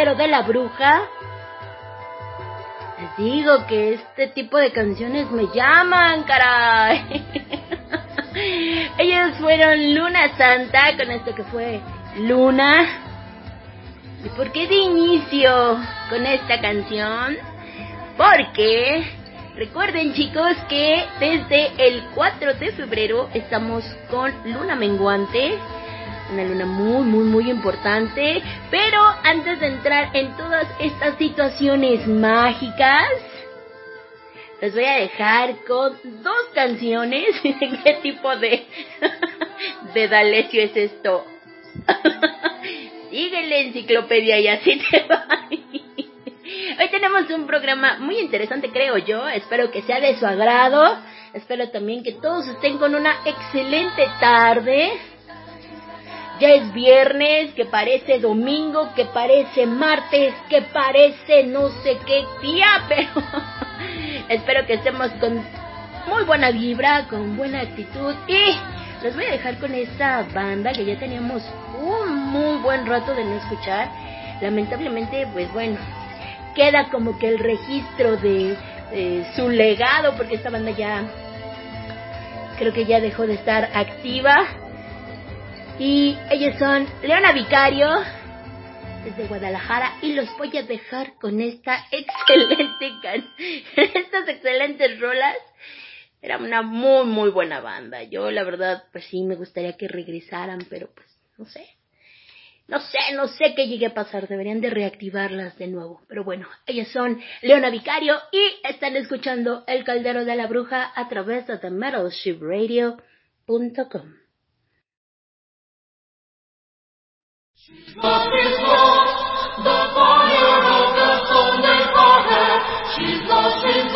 De la Bruja. Les digo que este tipo de canciones me llaman, caray. Ellos fueron Luna Santa con esto que fue Luna. ¿Y por qué de inicio con esta canción? Porque recuerden chicos que desde el 4 de febrero estamos con Luna Menguante. Una luna muy, muy, muy importante. Pero antes de entrar en todas estas situaciones mágicas, les voy a dejar con dos canciones. ¿Qué tipo de, de Dalecio es esto? Sigue la enciclopedia y así te va. Hoy tenemos un programa muy interesante, creo yo. Espero que sea de su agrado. Espero también que todos estén con una excelente tarde. Ya es viernes, que parece domingo, que parece martes, que parece no sé qué día, pero espero que estemos con muy buena vibra, con buena actitud y les voy a dejar con esta banda que ya teníamos un muy buen rato de no escuchar. Lamentablemente, pues bueno, queda como que el registro de, de su legado porque esta banda ya creo que ya dejó de estar activa. Y ellos son Leona Vicario, desde Guadalajara, y los voy a dejar con esta excelente can estas excelentes rolas. Era una muy, muy buena banda. Yo, la verdad, pues sí, me gustaría que regresaran, pero pues, no sé. No sé, no sé qué llegue a pasar. Deberían de reactivarlas de nuevo. Pero bueno, ellos son Leona Vicario y están escuchando El Caldero de la Bruja a través de TheMetalShipRadio.com. Lost is lost, the fire of the soul never had. She's lost, she's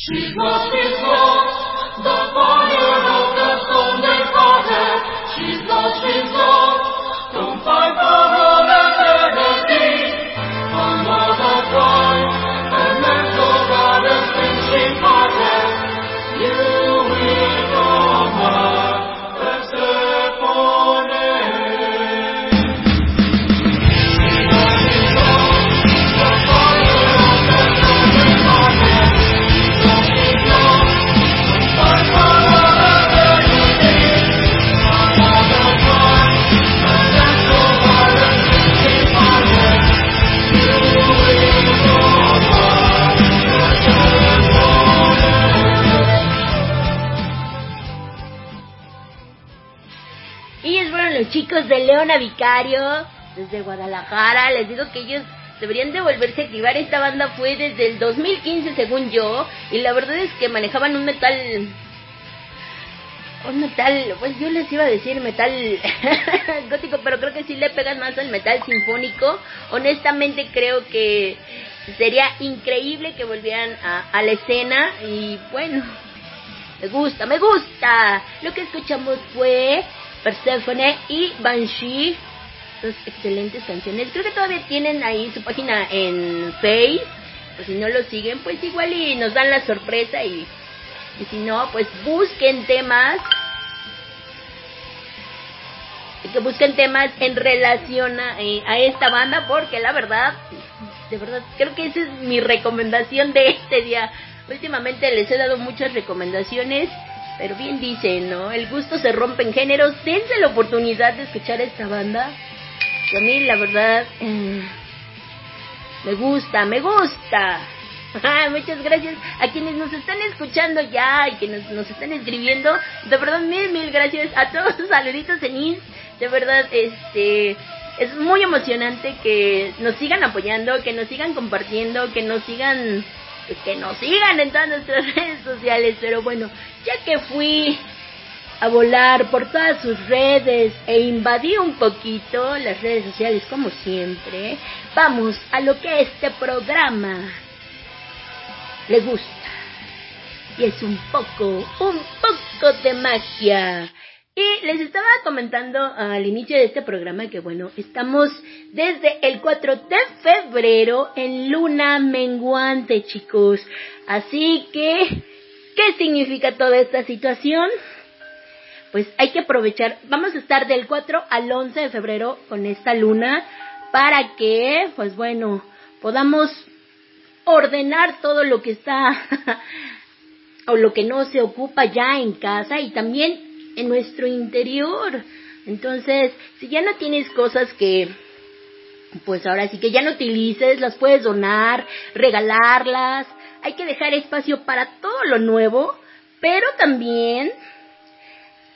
She's chicos de Leona Vicario, desde Guadalajara. Les digo que ellos deberían de volverse a activar. Esta banda fue desde el 2015, según yo. Y la verdad es que manejaban un metal. Un metal, pues yo les iba a decir metal gótico, pero creo que sí le pegan más al metal sinfónico. Honestamente creo que sería increíble que volvieran a, a la escena. Y bueno, me gusta, me gusta. Lo que escuchamos fue Persephone y Banshee. Dos excelentes canciones. Creo que todavía tienen ahí su página en Face. Pues si no lo siguen, pues igual y nos dan la sorpresa y, y si no, pues busquen temas. Que busquen temas en relación a, eh, a esta banda porque la verdad, de verdad, creo que esa es mi recomendación de este día. Últimamente les he dado muchas recomendaciones, pero bien dicen, ¿no? El gusto se rompe en géneros. Dense la oportunidad de escuchar esta banda. Y a mí, la verdad, eh, me gusta, me gusta. Muchas gracias a quienes nos están escuchando ya y que nos, están escribiendo. De verdad, mil, mil gracias a todos. Saluditos en Inst. De verdad, este, es muy emocionante que nos sigan apoyando, que nos sigan compartiendo, que nos sigan, que nos sigan en todas nuestras redes sociales. Pero bueno, ya que fui a volar por todas sus redes e invadí un poquito las redes sociales como siempre, vamos a lo que este programa le gusta. Y es un poco, un poco de magia. Y les estaba comentando al inicio de este programa que bueno, estamos desde el 4 de febrero en luna menguante, chicos. Así que, ¿qué significa toda esta situación? Pues hay que aprovechar, vamos a estar del 4 al 11 de febrero con esta luna para que, pues bueno, podamos ordenar todo lo que está o lo que no se ocupa ya en casa y también en nuestro interior. Entonces, si ya no tienes cosas que, pues ahora sí que ya no utilices, las puedes donar, regalarlas. Hay que dejar espacio para todo lo nuevo, pero también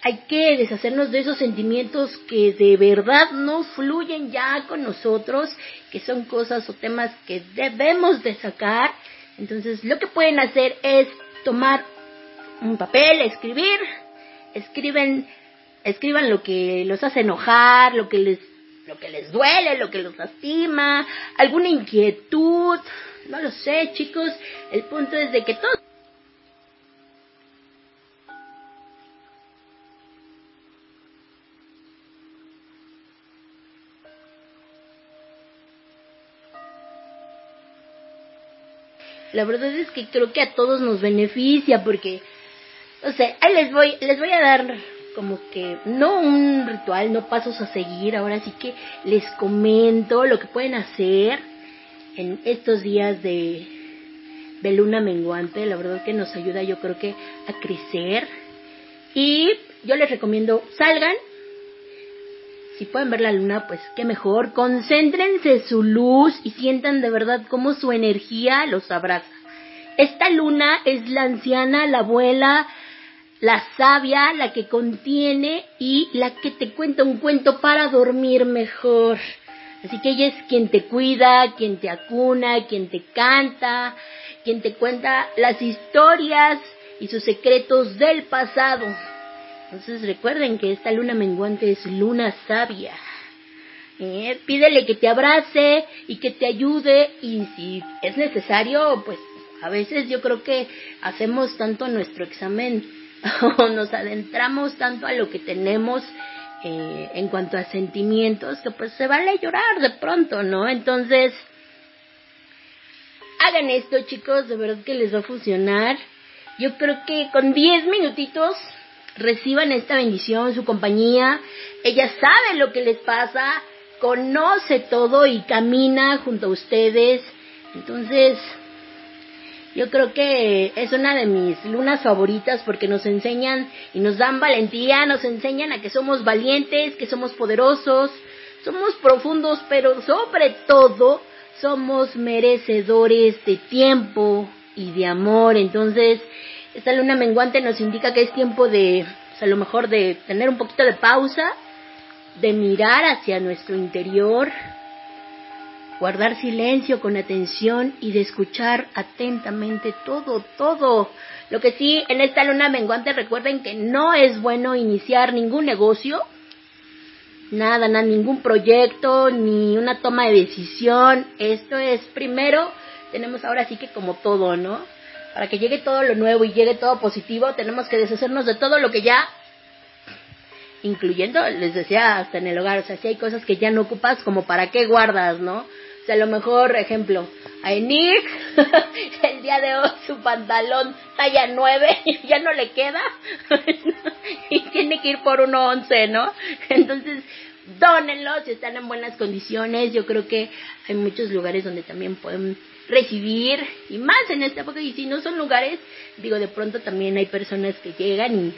hay que deshacernos de esos sentimientos que de verdad no fluyen ya con nosotros, que son cosas o temas que debemos de sacar. Entonces, lo que pueden hacer es tomar un papel, escribir, escriben, escriban lo que los hace enojar, lo que les, lo que les duele, lo que los lastima, alguna inquietud, no lo sé, chicos. El punto es de que todos La verdad es que creo que a todos nos beneficia porque, o sea, ahí les voy, les voy a dar como que no un ritual, no pasos a seguir, ahora sí que les comento lo que pueden hacer en estos días de, de luna menguante, la verdad que nos ayuda yo creo que a crecer y yo les recomiendo salgan, si pueden ver la luna, pues qué mejor. Concéntrense su luz y sientan de verdad cómo su energía los abraza. Esta luna es la anciana, la abuela, la sabia, la que contiene y la que te cuenta un cuento para dormir mejor. Así que ella es quien te cuida, quien te acuna, quien te canta, quien te cuenta las historias y sus secretos del pasado. Entonces recuerden que esta luna menguante es luna sabia. Eh, Pídele que te abrace y que te ayude y si es necesario, pues A veces yo creo que hacemos tanto nuestro examen o nos adentramos tanto a lo que tenemos eh, en cuanto a sentimientos que pues se vale llorar de pronto, ¿no? Entonces, hagan esto chicos, de verdad que les va a funcionar. Yo creo que con 10 minutitos reciban esta bendición, su compañía. Ella sabe lo que les pasa, conoce todo y camina junto a ustedes. Entonces, yo creo que es una de mis lunas favoritas porque nos enseñan y nos dan valentía, nos enseñan a que somos valientes, que somos poderosos, somos profundos, pero sobre todo somos merecedores de tiempo y de amor. Entonces, esta luna menguante nos indica que es tiempo de, pues, a lo mejor de tener un poquito de pausa, de mirar hacia nuestro interior, guardar silencio con atención y de escuchar atentamente todo, todo. Lo que sí, en esta luna menguante recuerden que no es bueno iniciar ningún negocio, nada, nada, ningún proyecto, ni una toma de decisión. Esto es primero, tenemos ahora sí que como todo, ¿no? Para que llegue todo lo nuevo y llegue todo positivo, tenemos que deshacernos de todo lo que ya, incluyendo, les decía, hasta en el hogar, o sea, si hay cosas que ya no ocupas, como para qué guardas, ¿no? A lo mejor, ejemplo, a Nick, el día de hoy su pantalón talla 9 ya no le queda y tiene que ir por uno 11, ¿no? Entonces, dónenlos si están en buenas condiciones. Yo creo que hay muchos lugares donde también pueden recibir y más en esta época y si no son lugares, digo, de pronto también hay personas que llegan y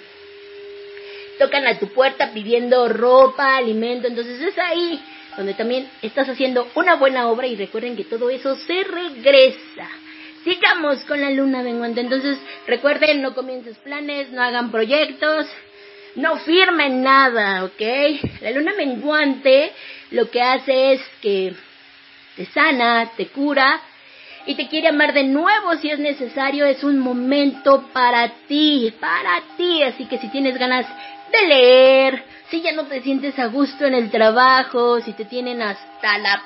tocan a tu puerta pidiendo ropa, alimento, entonces es ahí donde también estás haciendo una buena obra y recuerden que todo eso se regresa. Sigamos con la luna menguante, entonces recuerden, no comiences planes, no hagan proyectos, no firmen nada, ¿ok? La luna menguante lo que hace es que te sana, te cura y te quiere amar de nuevo si es necesario. Es un momento para ti, para ti. Así que si tienes ganas de leer, si ya no te sientes a gusto en el trabajo, si te tienen hasta la...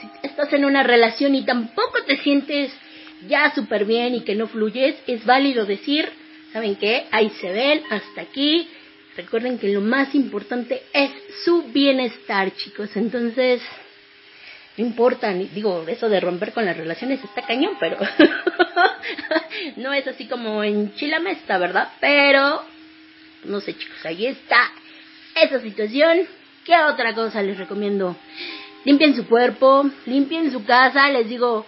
Si estás en una relación y tampoco te sientes ya súper bien y que no fluyes, es válido decir, ¿saben qué? Ahí se ven, hasta aquí. Recuerden que lo más importante es su bienestar, chicos. Entonces, no importa, digo, eso de romper con las relaciones está cañón, pero no es así como en Chilamesta, ¿verdad? Pero, no sé, chicos, ahí está esa situación. ¿Qué otra cosa les recomiendo? Limpien su cuerpo, limpien su casa, les digo,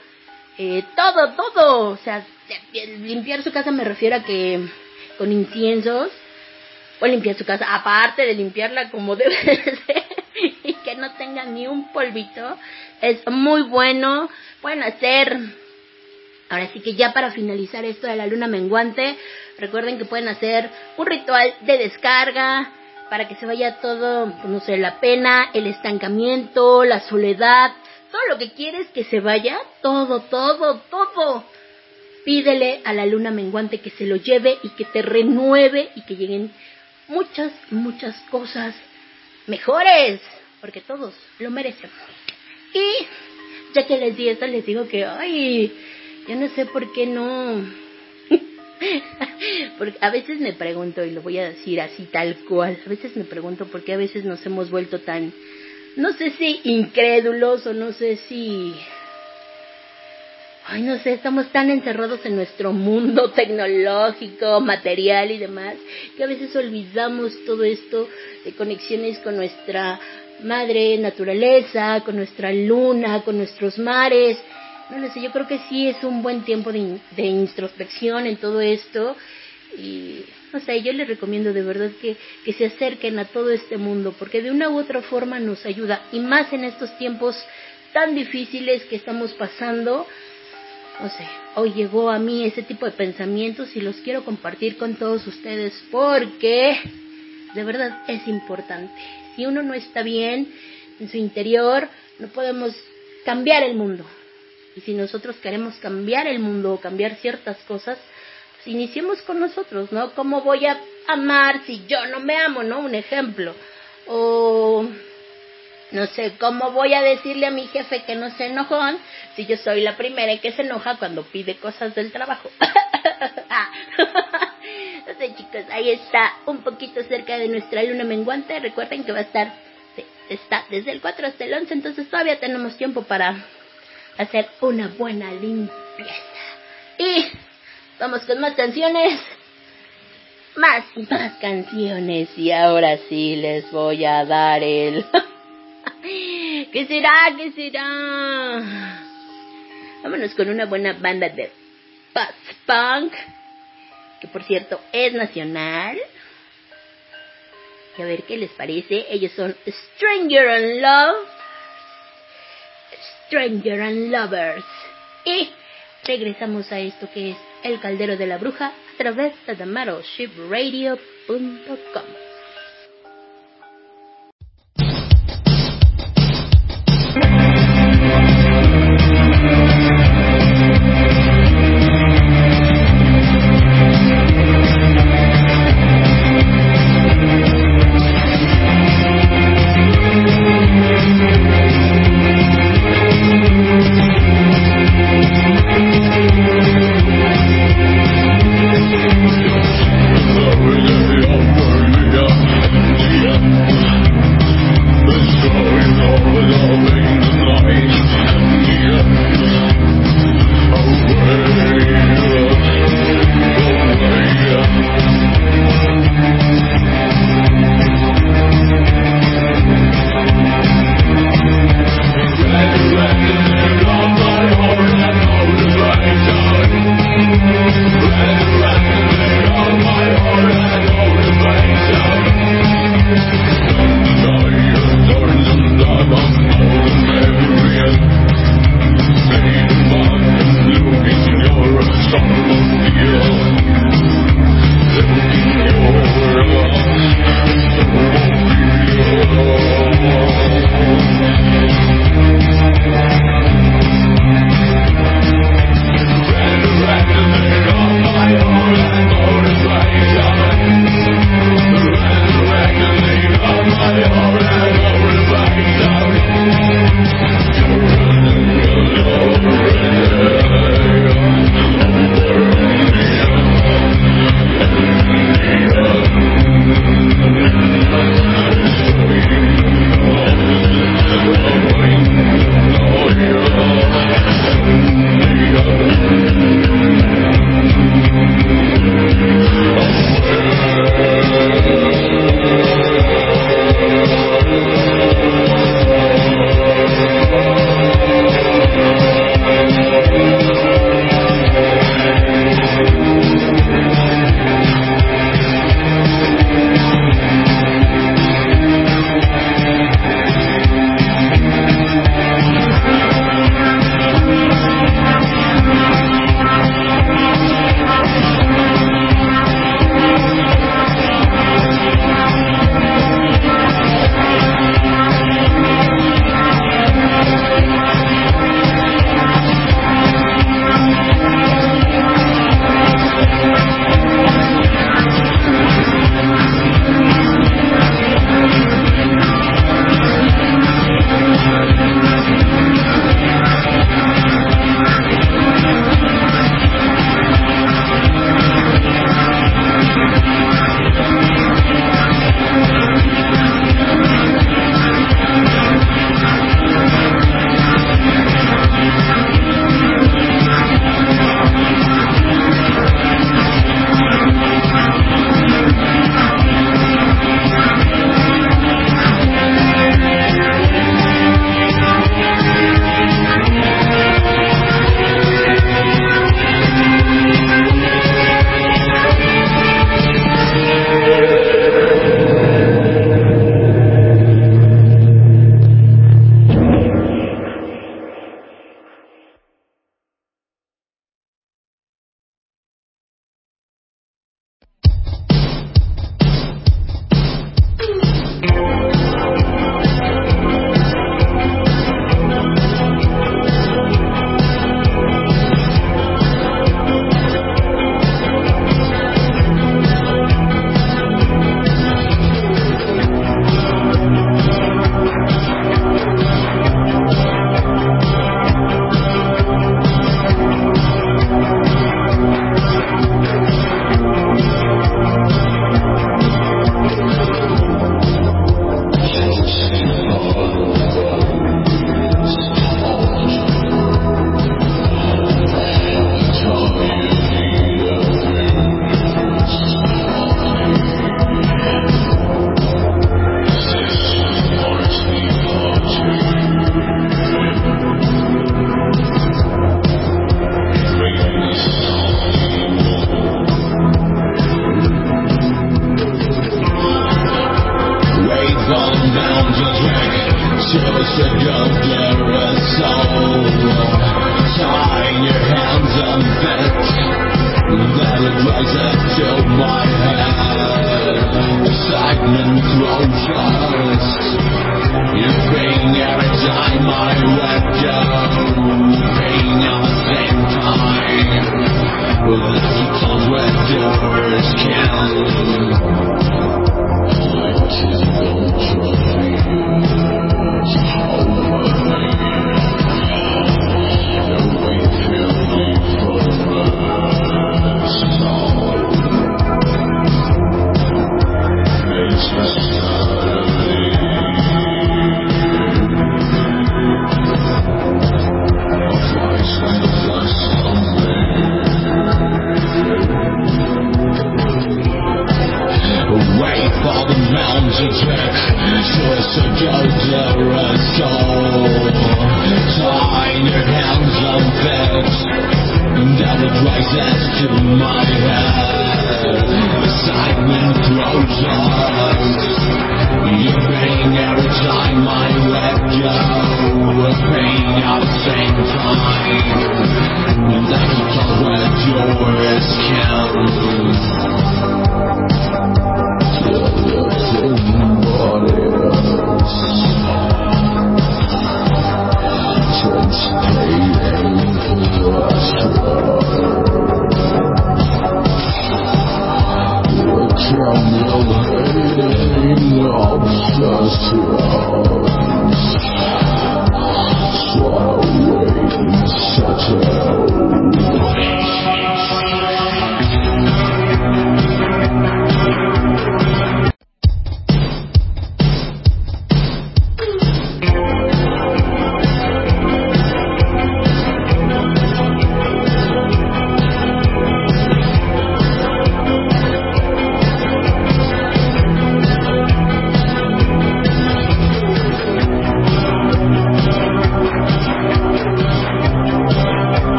eh, todo, todo. O sea, limpiar su casa me refiero a que con inciensos, o limpiar su casa, aparte de limpiarla como debe ser, y que no tenga ni un polvito, es muy bueno. Pueden hacer, ahora sí que ya para finalizar esto de la luna menguante, recuerden que pueden hacer un ritual de descarga, para que se vaya todo, pues, no sé, la pena, el estancamiento, la soledad, todo lo que quieres que se vaya, todo, todo, todo. Pídele a la luna menguante que se lo lleve y que te renueve y que lleguen muchas, muchas cosas mejores, porque todos lo merecemos. Y ya que les di esto, les digo que, ay, yo no sé por qué no Porque a veces me pregunto, y lo voy a decir así tal cual, a veces me pregunto por qué a veces nos hemos vuelto tan, no sé si incrédulos o no sé si, ay no sé, estamos tan encerrados en nuestro mundo tecnológico, material y demás, que a veces olvidamos todo esto de conexiones con nuestra madre naturaleza, con nuestra luna, con nuestros mares, no sé, yo creo que sí es un buen tiempo de, de introspección en todo esto y no sé, yo les recomiendo de verdad que, que se acerquen a todo este mundo porque de una u otra forma nos ayuda y más en estos tiempos tan difíciles que estamos pasando. No sé, hoy llegó a mí ese tipo de pensamientos y los quiero compartir con todos ustedes porque de verdad es importante. Si uno no está bien en su interior, no podemos cambiar el mundo. Y si nosotros queremos cambiar el mundo o cambiar ciertas cosas, pues iniciemos con nosotros, ¿no? ¿Cómo voy a amar si yo no me amo, ¿no? Un ejemplo. O No sé cómo voy a decirle a mi jefe que no se enojón si yo soy la primera que se enoja cuando pide cosas del trabajo. sé, chicos, ahí está un poquito cerca de nuestra luna menguante. Recuerden que va a estar, sí, está desde el 4 hasta el 11, entonces todavía tenemos tiempo para hacer una buena limpieza. Y vamos con más canciones. Más y más canciones. Y ahora sí les voy a dar el... ¿Qué será? ¿Qué será? Vámonos con una buena banda de post-punk, que por cierto es nacional. Y a ver qué les parece. Ellos son Stranger and Love. Stranger and Lovers. Y regresamos a esto que es El Caldero de la Bruja a través de TheMetalShipRadio.com.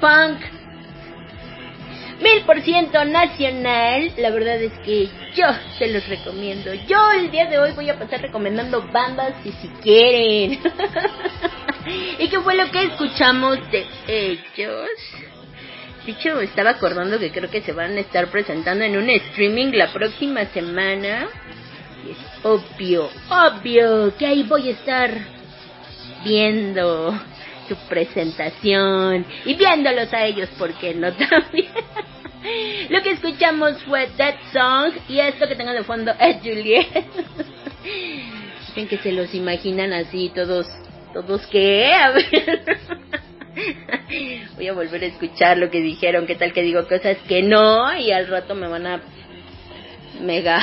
post-punk. Mil por ciento nacional, la verdad es que yo se los recomiendo. Yo el día de hoy voy a pasar recomendando bandas si quieren. ¿Y qué fue lo que escuchamos de ellos? Me estaba acordando que creo que se van a estar presentando en un streaming la próxima semana. Y es obvio, obvio que ahí voy a estar viendo su presentación y viéndolos a ellos, porque no también. Lo que escuchamos fue That Song y esto que tengan de fondo es Juliet. Dicen que se los imaginan así, todos, todos qué, a ver. Voy a volver a escuchar lo que dijeron, qué tal que digo cosas que no y al rato me van a mega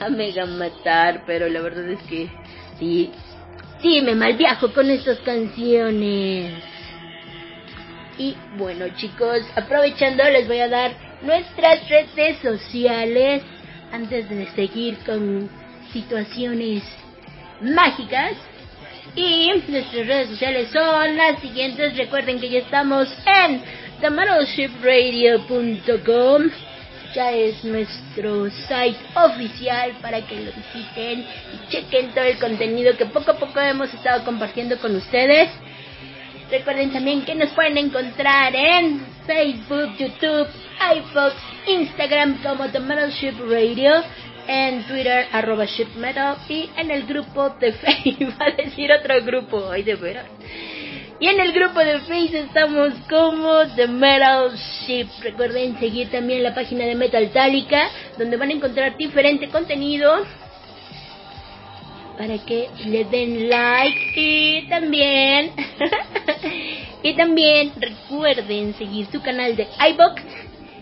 a mega matar, pero la verdad es que sí, sí me malviajo con estas canciones. Y bueno chicos, aprovechando les voy a dar nuestras redes sociales antes de seguir con situaciones mágicas. Y nuestras redes sociales son las siguientes. Recuerden que ya estamos en themetalshipradio.com. Ya es nuestro site oficial para que lo visiten y chequen todo el contenido que poco a poco hemos estado compartiendo con ustedes. Recuerden también que nos pueden encontrar en Facebook, YouTube, iVoox, Instagram como The Metalship Radio, en Twitter arroba shipmetal y en el grupo de Facebook, va a decir otro grupo, ay de veras. Y en el grupo de Facebook estamos como The Metal Ship. Recuerden seguir también la página de Metal Tálica, donde van a encontrar diferente contenido para que le den like y también y también recuerden seguir su canal de iBox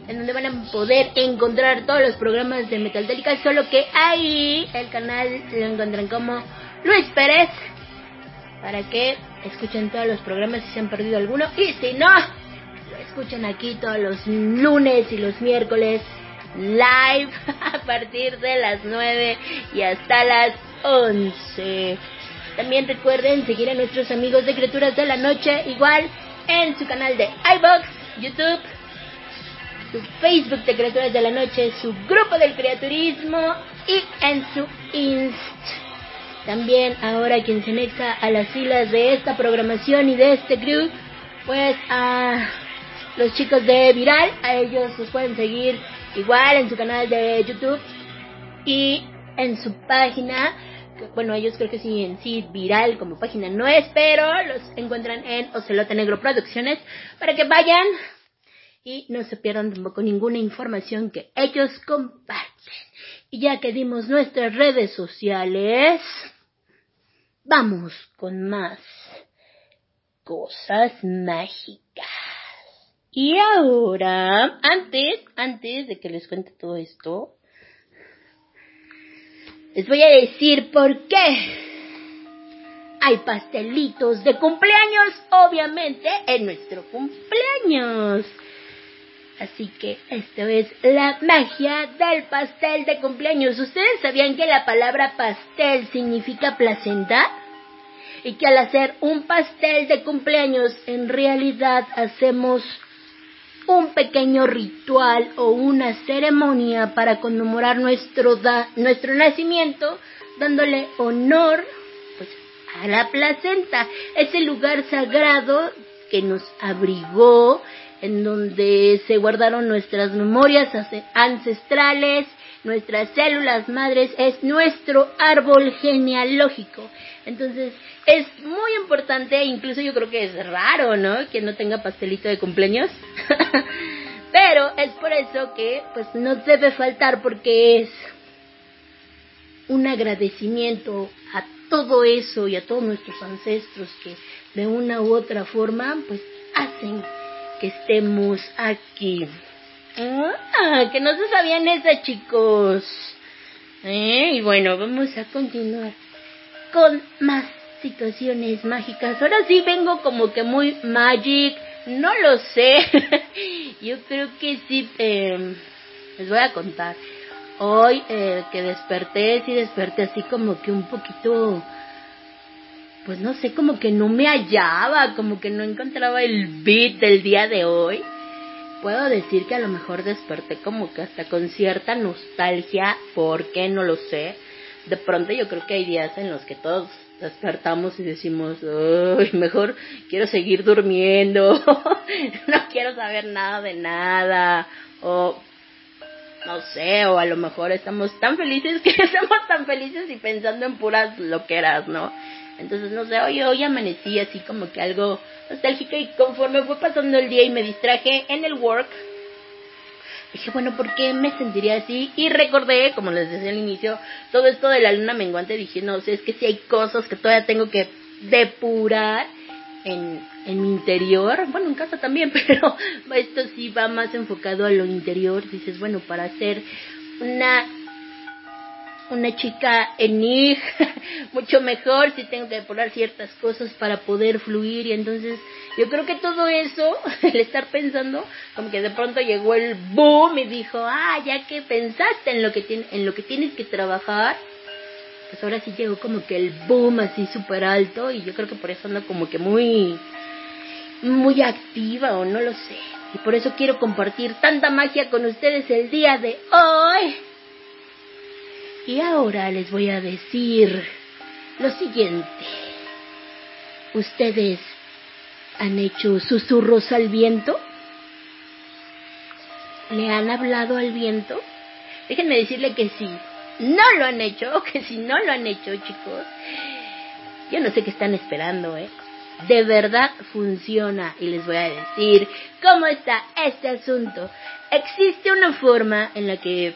en donde van a poder encontrar todos los programas de Metaltélica, solo que ahí el canal lo encuentran como Luis Pérez para que escuchen todos los programas si se han perdido alguno. Y si no, lo escuchan aquí todos los lunes y los miércoles live a partir de las 9 y hasta las 11. También recuerden seguir a nuestros amigos de Criaturas de la Noche, igual en su canal de iBox, YouTube, su Facebook de Criaturas de la Noche, su grupo del criaturismo y en su Inst. También ahora quien se anexa a las filas de esta programación y de este crew, pues a los chicos de Viral, a ellos los pueden seguir igual en su canal de YouTube y en su página bueno, ellos creo que sí en sí viral como página no es, pero los encuentran en Ocelote Negro Producciones para que vayan y no se pierdan tampoco ninguna información que ellos comparten. Y ya que dimos nuestras redes sociales, vamos con más cosas mágicas. Y ahora, antes, antes de que les cuente todo esto, les voy a decir por qué. Hay pastelitos de cumpleaños, obviamente, en nuestro cumpleaños. Así que esto es la magia del pastel de cumpleaños. ¿Ustedes sabían que la palabra pastel significa placenta? Y que al hacer un pastel de cumpleaños en realidad hacemos un pequeño ritual o una ceremonia para conmemorar nuestro, nuestro nacimiento, dándole honor pues, a la placenta, ese lugar sagrado que nos abrigó, en donde se guardaron nuestras memorias ancestrales, nuestras células madres, es nuestro árbol genealógico. Entonces, es muy importante, incluso yo creo que es raro, ¿no? Que no tenga pastelito de cumpleaños. Pero es por eso que pues no debe faltar porque es un agradecimiento a todo eso y a todos nuestros ancestros que de una u otra forma pues hacen estemos aquí. Ah, que no se sabían eso, chicos. ¿Eh? Y bueno, vamos a continuar con más situaciones mágicas. Ahora sí vengo como que muy magic, no lo sé. Yo creo que sí, eh, les voy a contar. Hoy eh, que desperté, sí desperté así como que un poquito, pues no sé, como que no me hallaba, como que no encontraba el beat del día de hoy. Puedo decir que a lo mejor desperté como que hasta con cierta nostalgia, ¿por qué? No lo sé. De pronto yo creo que hay días en los que todos despertamos y decimos, Uy, mejor quiero seguir durmiendo, no quiero saber nada de nada, o no sé, o a lo mejor estamos tan felices que estamos tan felices y pensando en puras loqueras, ¿no? Entonces, no sé, hoy, hoy amanecí así como que algo nostálgico y conforme fue pasando el día y me distraje en el work, Dije, bueno, ¿por qué me sentiría así? Y recordé, como les decía al inicio, todo esto de la luna menguante. Dije, no sé, es que si hay cosas que todavía tengo que depurar en, en mi interior. Bueno, en casa también, pero esto sí va más enfocado a lo interior. Dices, bueno, para hacer una una chica enig mucho mejor si tengo que depurar ciertas cosas para poder fluir y entonces yo creo que todo eso el estar pensando como que de pronto llegó el boom y dijo ah ya que pensaste en lo que tiene, en lo que tienes que trabajar pues ahora sí llegó como que el boom así súper alto y yo creo que por eso ando como que muy muy activa o no lo sé. Y por eso quiero compartir tanta magia con ustedes el día de hoy y ahora les voy a decir lo siguiente. ¿Ustedes han hecho susurros al viento? ¿Le han hablado al viento? Déjenme decirle que si no lo han hecho, que si no lo han hecho, chicos, yo no sé qué están esperando, ¿eh? De verdad funciona y les voy a decir cómo está este asunto. Existe una forma en la que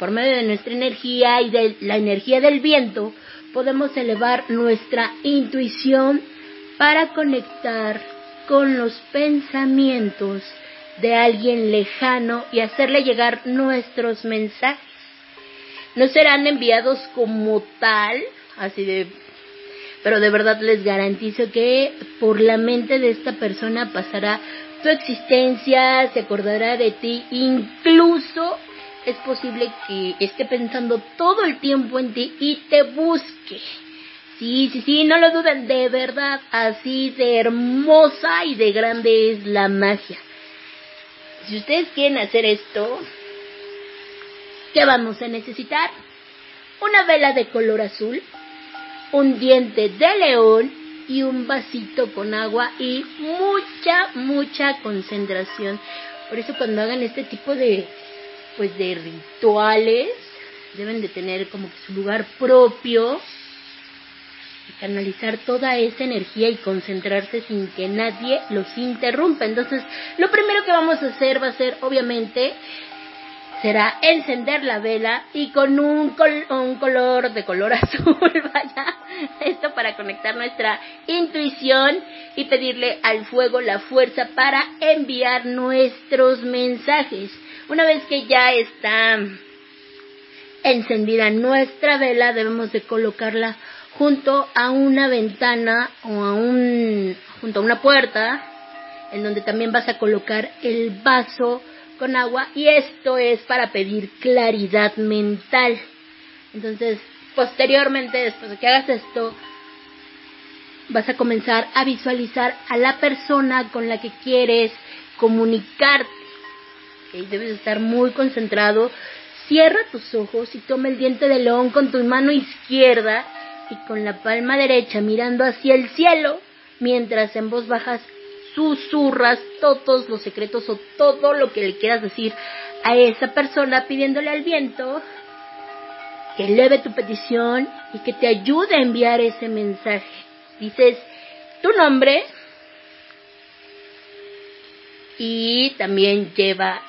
por medio de nuestra energía y de la energía del viento, podemos elevar nuestra intuición para conectar con los pensamientos de alguien lejano y hacerle llegar nuestros mensajes. No serán enviados como tal, así de pero de verdad les garantizo que por la mente de esta persona pasará tu existencia, se acordará de ti, incluso es posible que esté pensando todo el tiempo en ti y te busque. Sí, sí, sí, no lo duden, de verdad, así de hermosa y de grande es la magia. Si ustedes quieren hacer esto, ¿qué vamos a necesitar? Una vela de color azul, un diente de león y un vasito con agua y mucha, mucha concentración. Por eso cuando hagan este tipo de, pues de rituales, deben de tener como que su lugar propio y canalizar toda esa energía y concentrarse sin que nadie los interrumpa. Entonces, lo primero que vamos a hacer va a ser, obviamente, será encender la vela y con un, col un color de color azul, vaya, esto para conectar nuestra intuición y pedirle al fuego la fuerza para enviar nuestros mensajes. Una vez que ya está encendida nuestra vela, debemos de colocarla junto a una ventana o a un junto a una puerta en donde también vas a colocar el vaso con agua y esto es para pedir claridad mental. Entonces, posteriormente, después de que hagas esto, vas a comenzar a visualizar a la persona con la que quieres comunicarte. Debes estar muy concentrado. Cierra tus ojos y toma el diente de león con tu mano izquierda y con la palma derecha mirando hacia el cielo, mientras en voz bajas susurras todos los secretos o todo lo que le quieras decir a esa persona pidiéndole al viento que eleve tu petición y que te ayude a enviar ese mensaje. Dices tu nombre y también lleva,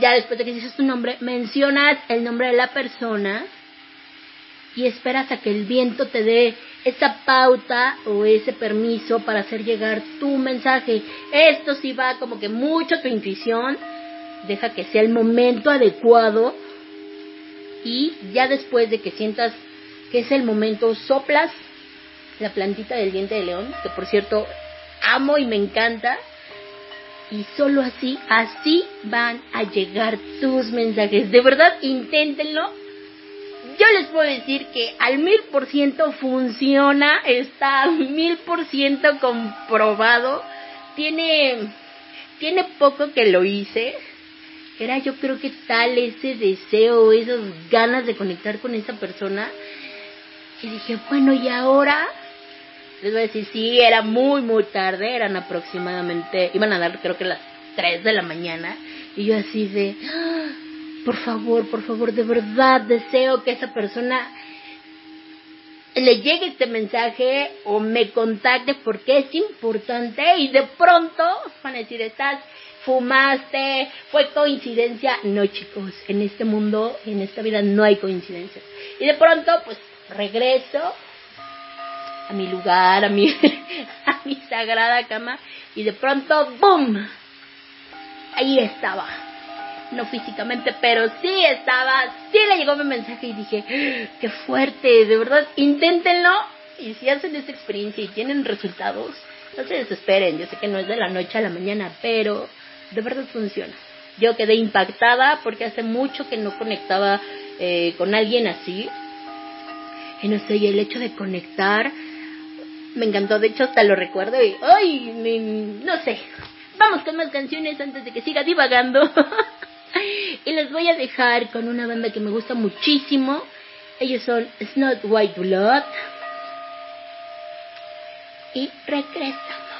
ya después de que dices tu nombre, mencionas el nombre de la persona y esperas a que el viento te dé esa pauta o ese permiso para hacer llegar tu mensaje. Esto sí va como que mucho tu intuición, deja que sea el momento adecuado y ya después de que sientas que es el momento soplas la plantita del diente de león, que por cierto amo y me encanta. Y solo así, así van a llegar tus mensajes. De verdad, inténtenlo yo les puedo decir que al mil por ciento funciona, está mil por ciento comprobado. Tiene, tiene poco que lo hice. Era yo creo que tal ese deseo, esas ganas de conectar con esa persona. Y dije, bueno, ¿y ahora? Les voy a decir, sí, era muy, muy tarde, eran aproximadamente, iban a dar creo que las 3 de la mañana. Y yo así de, por favor, por favor, de verdad deseo que esa persona le llegue este mensaje o me contacte porque es importante y de pronto van a decir, estás, fumaste, fue coincidencia. No chicos, en este mundo, en esta vida no hay coincidencias. Y de pronto, pues regreso a mi lugar, a mi, a mi sagrada cama y de pronto, ¡boom! Ahí estaba no físicamente, pero sí estaba, sí le llegó mi mensaje y dije, qué fuerte, de verdad, inténtenlo y si hacen esta experiencia y tienen resultados, no se desesperen, yo sé que no es de la noche a la mañana, pero de verdad funciona. Yo quedé impactada porque hace mucho que no conectaba eh, con alguien así. Y no sé, y el hecho de conectar me encantó, de hecho hasta lo recuerdo y, ay, no sé. Vamos con más canciones antes de que siga divagando. y les voy a dejar con una banda que me gusta muchísimo. Ellos son Snot White Blood. Y regresamos.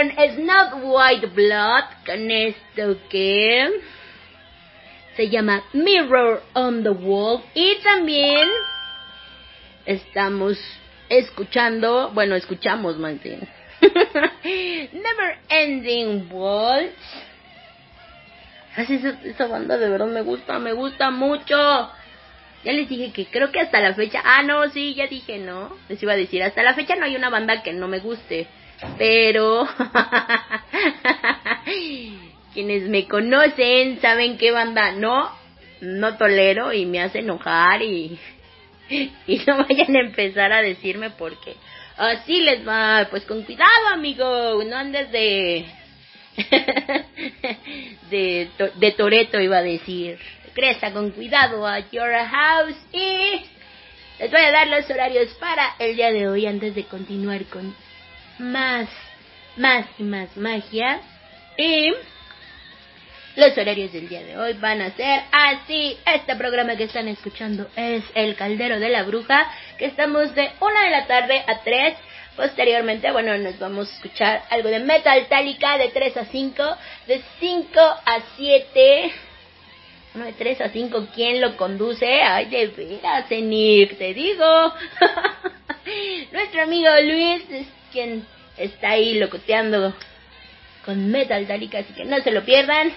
Fueron Snow White Blood con esto que se llama Mirror on the Wall y también estamos escuchando, bueno, escuchamos más bien Never Ending Waltz. Así esa, esa banda de verdad me gusta, me gusta mucho. Ya les dije que creo que hasta la fecha, ah no, sí, ya dije, ¿no? Les iba a decir, hasta la fecha no hay una banda que no me guste, pero quienes me conocen saben qué banda no, no tolero y me hace enojar y, y no vayan a empezar a decirme porque así les va, pues con cuidado amigo, no andes de de, to- de Toreto iba a decir. Cresta con cuidado a your house y les voy a dar los horarios para el día de hoy antes de continuar con más, más y más magia. Y los horarios del día de hoy van a ser así. Este programa que están escuchando es El Caldero de la Bruja, que estamos de una de la tarde a 3. Posteriormente, bueno, nos vamos a escuchar algo de Metal Tálica de 3 a 5, de 5 a 7. Bueno, de 3 a 5, ¿quién lo conduce? Ay, de veras, Enir, te digo. Nuestro amigo Luis quien está ahí locoteando con Metal Tálica, así que no se lo pierdan.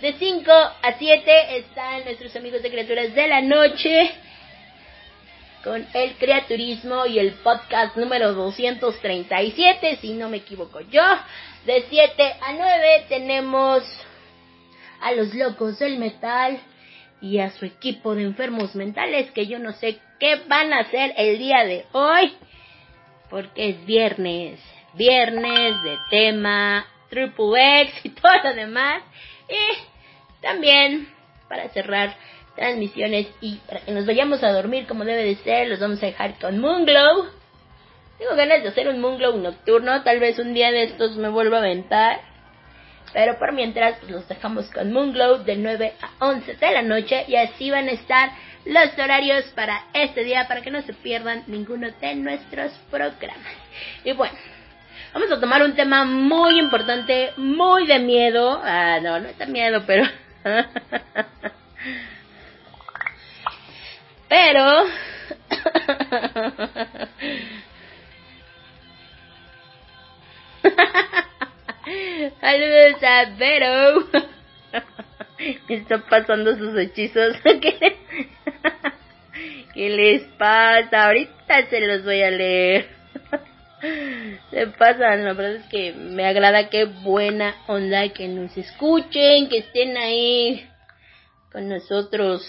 De 5 a 7 están nuestros amigos de Criaturas de la Noche con el Creaturismo y el podcast número 237, si no me equivoco yo. De 7 a 9 tenemos a los locos del metal y a su equipo de enfermos mentales que yo no sé qué van a hacer el día de hoy porque es viernes, viernes de tema, Triple X y todo lo demás. Y también para cerrar transmisiones y para que nos vayamos a dormir como debe de ser, los vamos a dejar con Moonglow. Tengo ganas de hacer un Moonglow nocturno, tal vez un día de estos me vuelva a aventar. Pero por mientras pues, los dejamos con Moonglow de 9 a 11 de la noche y así van a estar los horarios para este día para que no se pierdan ninguno de nuestros programas. Y bueno, vamos a tomar un tema muy importante, muy de miedo. Ah, no, no es de miedo, pero... pero... Saludos a Vero. Está pasando sus hechizos. ¿Qué, ¿Qué les pasa? Ahorita se los voy a leer. Se pasan, la verdad es que me agrada qué buena onda que nos escuchen, que estén ahí con nosotros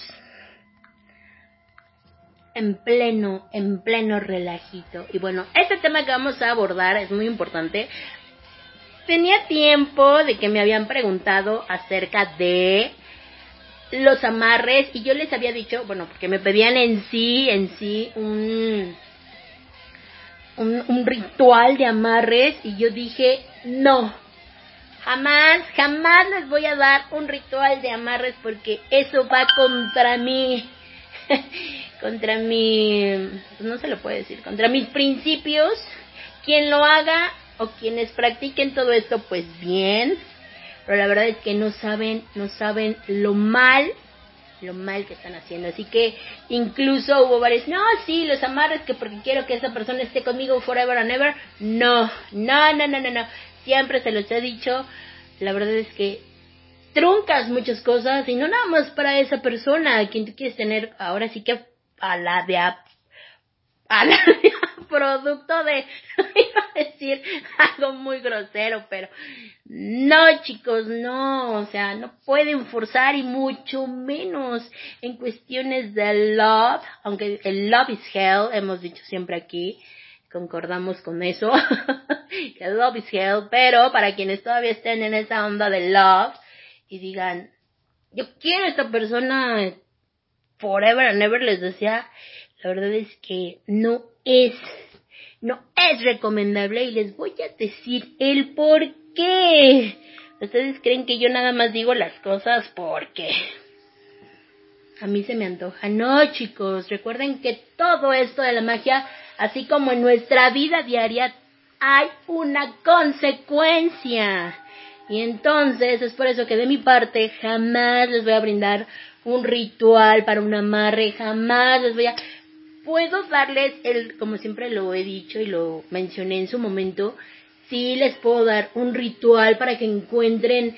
en pleno, en pleno relajito. Y bueno, este tema que vamos a abordar es muy importante. Tenía tiempo de que me habían preguntado acerca de los amarres y yo les había dicho, bueno, porque me pedían en sí, en sí, un, un, ritual de amarres y yo dije, no, jamás, jamás les voy a dar un ritual de amarres porque eso va contra mí, contra mi, no se lo puede decir, contra mis principios. Quien lo haga o quienes practiquen todo esto, pues bien, pero la verdad es que no saben, no saben lo mal, lo mal que están haciendo. Así que incluso hubo varios, no, sí, los amarres que porque quiero que esa persona esté conmigo forever and ever. No, no, no, no, no, no. Siempre se los he dicho. La verdad es que truncas muchas cosas y no nada más para esa persona a quien tú quieres tener ahora sí que a la de a, a la de a producto de iba a decir algo muy grosero pero no chicos no o sea no pueden forzar y mucho menos en cuestiones de love aunque el love is hell hemos dicho siempre aquí concordamos con eso que love is hell pero para quienes todavía estén en esa onda de love y digan, yo quiero a esta persona forever and ever, les decía, la verdad es que no es, no es recomendable y les voy a decir el por qué. Ustedes creen que yo nada más digo las cosas porque a mí se me antoja. No, chicos, recuerden que todo esto de la magia, así como en nuestra vida diaria, hay una consecuencia. Y entonces es por eso que de mi parte jamás les voy a brindar un ritual para un amarre, jamás les voy a... Puedo darles el, como siempre lo he dicho y lo mencioné en su momento, sí les puedo dar un ritual para que encuentren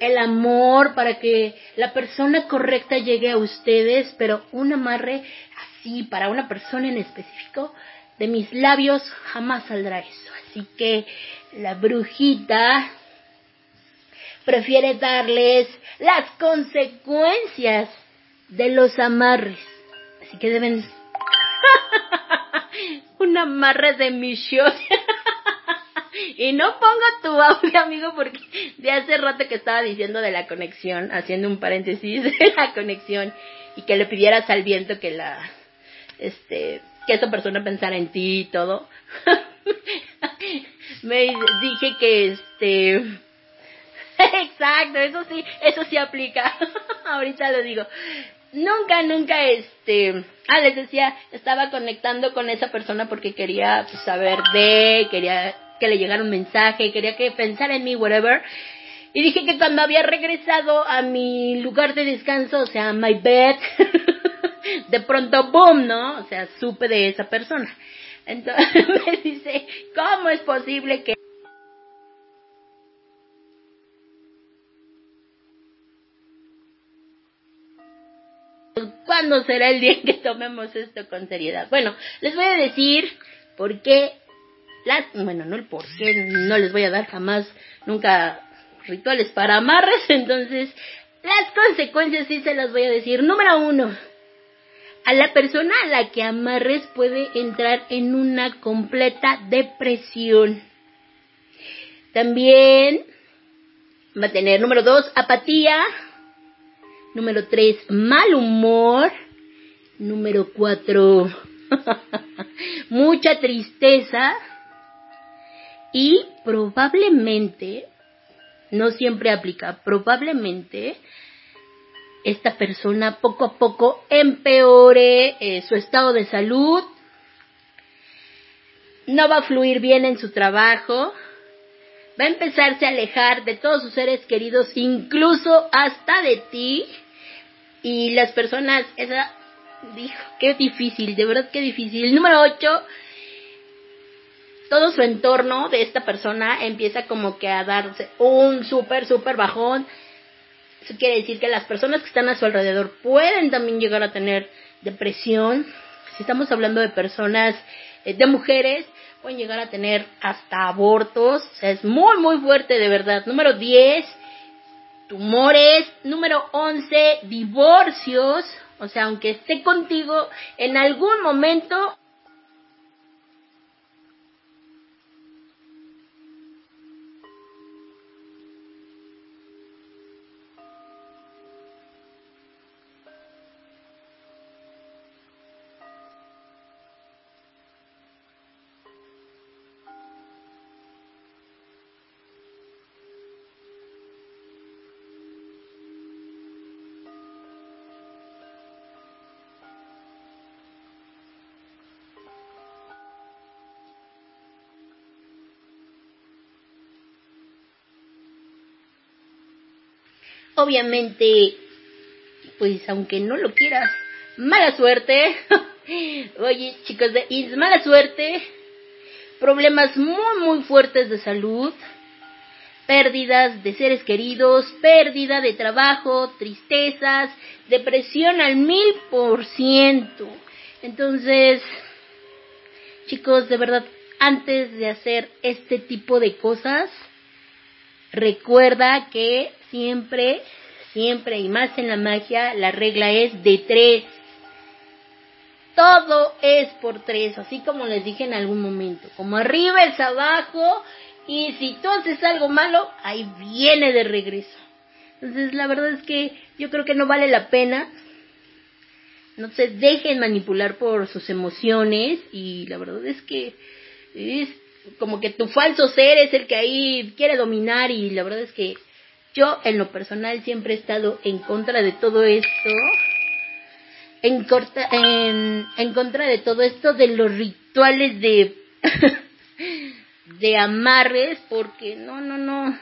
el amor, para que la persona correcta llegue a ustedes, pero un amarre así para una persona en específico, de mis labios jamás saldrá eso. Así que la brujita prefiere darles las consecuencias de los amarres. Así que deben un amarre de misión. y no pongo tu audio, amigo, porque de hace rato que estaba diciendo de la conexión, haciendo un paréntesis de la conexión, y que le pidieras al viento que la, este, que esa persona pensara en ti y todo. Me dije que este, exacto, eso sí, eso sí aplica. Ahorita lo digo. Nunca, nunca, este, ah, les decía, estaba conectando con esa persona porque quería pues, saber de, quería que le llegara un mensaje, quería que pensara en mí, whatever. Y dije que cuando había regresado a mi lugar de descanso, o sea, my bed, de pronto, boom, ¿no? O sea, supe de esa persona. Entonces me dice, ¿cómo es posible que ¿Cuándo será el día en que tomemos esto con seriedad? Bueno, les voy a decir por qué, las, bueno, no el por qué, no les voy a dar jamás, nunca rituales para amarres, entonces las consecuencias sí se las voy a decir. Número uno, a la persona a la que amarres puede entrar en una completa depresión. También va a tener número dos, apatía. Número tres, mal humor. Número cuatro, mucha tristeza. Y probablemente, no siempre aplica, probablemente esta persona poco a poco empeore eh, su estado de salud, no va a fluir bien en su trabajo, va a empezarse a alejar de todos sus seres queridos, incluso hasta de ti, y las personas, esa, dijo, qué difícil, de verdad qué difícil. Número 8, todo su entorno de esta persona empieza como que a darse un súper, súper bajón, eso quiere decir que las personas que están a su alrededor pueden también llegar a tener depresión. Si estamos hablando de personas, eh, de mujeres, pueden llegar a tener hasta abortos. O sea, es muy, muy fuerte de verdad. Número 10, tumores. Número 11, divorcios. O sea, aunque esté contigo, en algún momento obviamente, pues aunque no lo quieras, mala suerte. Oye, chicos de mala suerte. Problemas muy, muy fuertes de salud. Pérdidas de seres queridos, pérdida de trabajo, tristezas, depresión al mil por ciento. Entonces, chicos, de verdad, antes de hacer este tipo de cosas, recuerda que siempre, siempre y más en la magia, la regla es de tres. Todo es por tres, así como les dije en algún momento. Como arriba es abajo y si tú haces algo malo, ahí viene de regreso. Entonces la verdad es que yo creo que no vale la pena. No se dejen manipular por sus emociones y la verdad es que es como que tu falso ser es el que ahí quiere dominar y la verdad es que yo, en lo personal, siempre he estado en contra de todo esto. En, contra de todo esto de los rituales de de amarres porque no, no, no,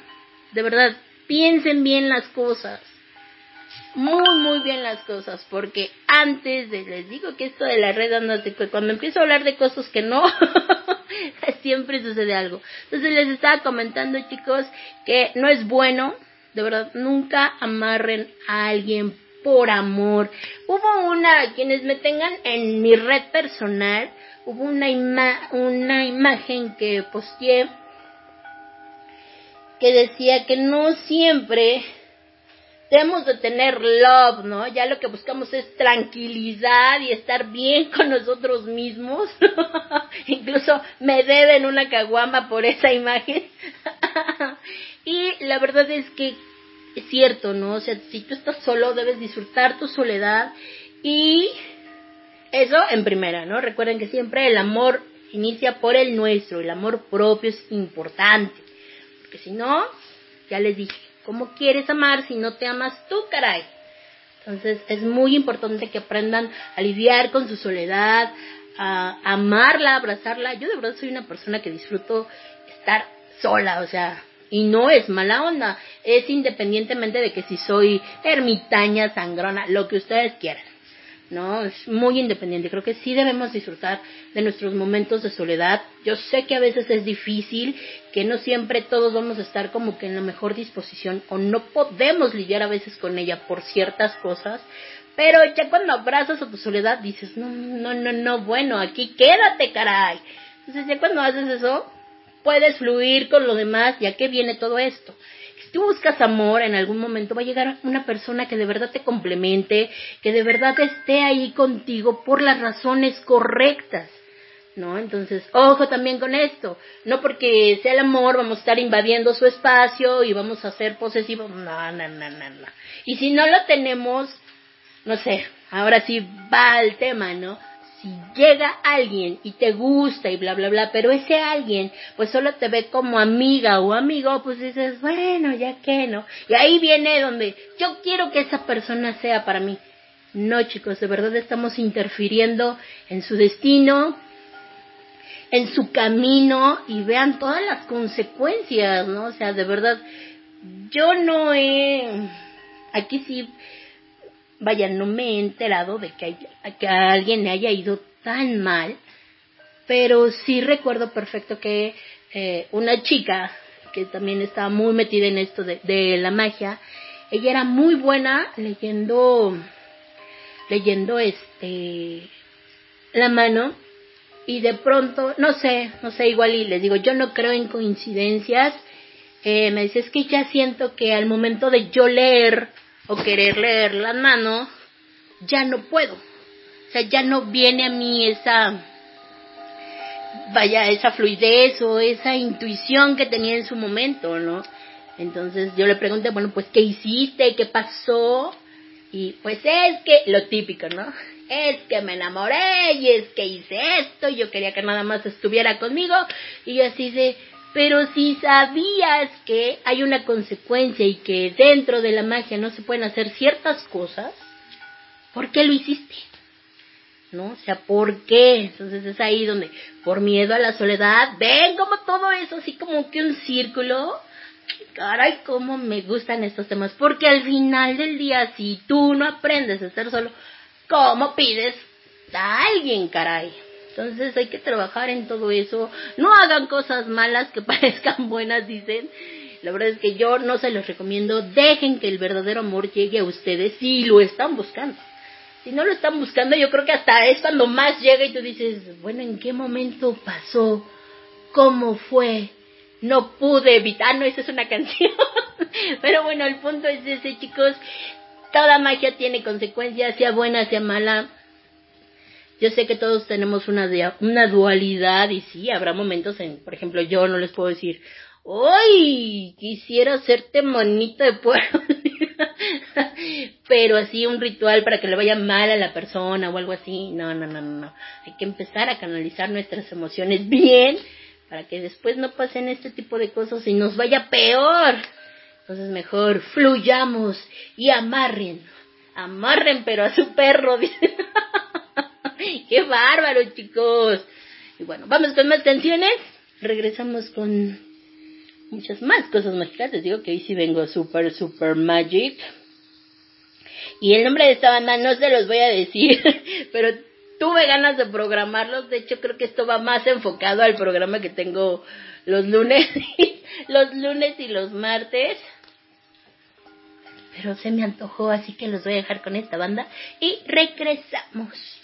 de verdad, piensen bien las cosas. Muy, muy bien las cosas, porque antes de, les digo que esto de la red anda, cuando empiezo a hablar de cosas que no, siempre sucede algo. Entonces les estaba comentando, chicos, que no es bueno, de verdad, nunca amarren a alguien por amor. Hubo una, quienes me tengan en mi red personal, hubo una, ima una imagen que posteé que decía que no siempre debemos de tener love, ¿no? Ya lo que buscamos es tranquilidad y estar bien con nosotros mismos. Incluso me deben una caguama por esa imagen. y la verdad es que es cierto, ¿no? O sea, si tú estás solo, debes disfrutar tu soledad y eso en primera, ¿no? Recuerden que siempre el amor inicia por el nuestro, el amor propio es importante, porque si no, ya les dije, ¿Cómo quieres amar si no te amas tú, caray? Entonces es muy importante que aprendan a lidiar con su soledad, a amarla, abrazarla. Yo de verdad soy una persona que disfruto estar sola, o sea, y no es mala onda, es independientemente de que si soy ermitaña, sangrona, lo que ustedes quieran. ¿No? Es muy independiente. Creo que sí debemos disfrutar de nuestros momentos de soledad. Yo sé que a veces es difícil, que no siempre todos vamos a estar como que en la mejor disposición o no podemos lidiar a veces con ella por ciertas cosas. Pero ya cuando abrazas a tu soledad dices, no, no, no, no, bueno, aquí quédate, caray. Entonces ya cuando haces eso, puedes fluir con lo demás, ya que viene todo esto tú buscas amor, en algún momento va a llegar una persona que de verdad te complemente, que de verdad esté ahí contigo por las razones correctas. ¿No? Entonces, ojo también con esto. No porque sea el amor vamos a estar invadiendo su espacio y vamos a ser posesivos. No, no, no, no, no. Y si no lo tenemos, no sé, ahora sí va el tema, ¿no? Si llega alguien y te gusta y bla, bla, bla, pero ese alguien pues solo te ve como amiga o amigo, pues dices, bueno, ya que, ¿no? Y ahí viene donde yo quiero que esa persona sea para mí. No, chicos, de verdad estamos interfiriendo en su destino, en su camino y vean todas las consecuencias, ¿no? O sea, de verdad, yo no he, aquí sí, vaya, no me he enterado de que, a alguien le haya ido tan mal, pero sí recuerdo perfecto que eh, una chica que también estaba muy metida en esto de, de la magia, ella era muy buena leyendo, leyendo este, la mano y de pronto, no sé, no sé, igual y les digo, yo no creo en coincidencias, eh, me dice, es que ya siento que al momento de yo leer o querer leer las manos, ya no puedo. O sea, ya no viene a mí esa, vaya, esa fluidez o esa intuición que tenía en su momento, ¿no? Entonces yo le pregunté, bueno, pues, ¿qué hiciste? ¿Qué pasó? Y pues es que, lo típico, ¿no? Es que me enamoré y es que hice esto, y yo quería que nada más estuviera conmigo, y así de, pero si sabías que hay una consecuencia y que dentro de la magia no se pueden hacer ciertas cosas, ¿por qué lo hiciste? ¿No? O sea, ¿por qué? Entonces es ahí donde, por miedo a la soledad, ven como todo eso, así como que un círculo. Caray, cómo me gustan estos temas. Porque al final del día, si tú no aprendes a estar solo, ¿cómo pides a alguien, caray? Entonces hay que trabajar en todo eso. No hagan cosas malas que parezcan buenas, dicen. La verdad es que yo no se los recomiendo. Dejen que el verdadero amor llegue a ustedes si lo están buscando. Si no lo están buscando, yo creo que hasta es cuando más llega y tú dices, bueno, ¿en qué momento pasó? ¿Cómo fue? No pude evitar, no, esa es una canción. Pero bueno, el punto es ese, chicos. Toda magia tiene consecuencias, sea buena, sea mala yo sé que todos tenemos una, una dualidad y sí, habrá momentos en, por ejemplo, yo no les puedo decir, ¡Uy! Quisiera hacerte monito de pueblo. Pero así un ritual para que le vaya mal a la persona o algo así. No, no, no, no. Hay que empezar a canalizar nuestras emociones bien para que después no pasen este tipo de cosas y nos vaya peor. Entonces mejor fluyamos y amarren. Amarren pero a su perro. ¡Qué bárbaro, chicos! Y bueno, vamos con más canciones. regresamos con muchas más cosas mágicas. Les digo que hoy sí vengo super, super magic. Y el nombre de esta banda no se los voy a decir, pero tuve ganas de programarlos. De hecho, creo que esto va más enfocado al programa que tengo los lunes, los lunes y los martes. Pero se me antojó, así que los voy a dejar con esta banda y regresamos.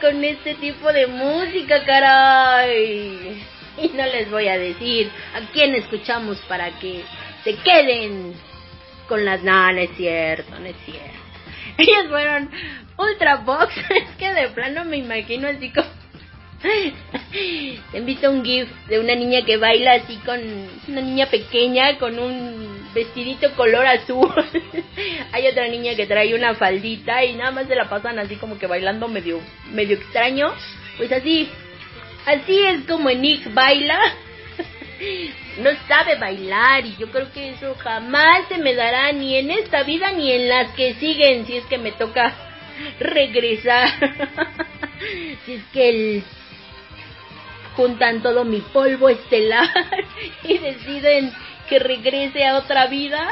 Con este tipo de música, caray. Y no les voy a decir a quién escuchamos para que se queden con las... No, no es cierto, no cierto. Ellos fueron Ultra Box. Es que de plano me imagino así como... Te invito un GIF de una niña que baila así con una niña pequeña con un vestidito color azul. Hay otra niña que trae una faldita y nada más se la pasan así como que bailando medio medio extraño. Pues así así es como Nick baila. No sabe bailar y yo creo que eso jamás se me dará ni en esta vida ni en las que siguen si es que me toca regresar. Si es que el juntan todo mi polvo estelar y deciden que regrese a otra vida,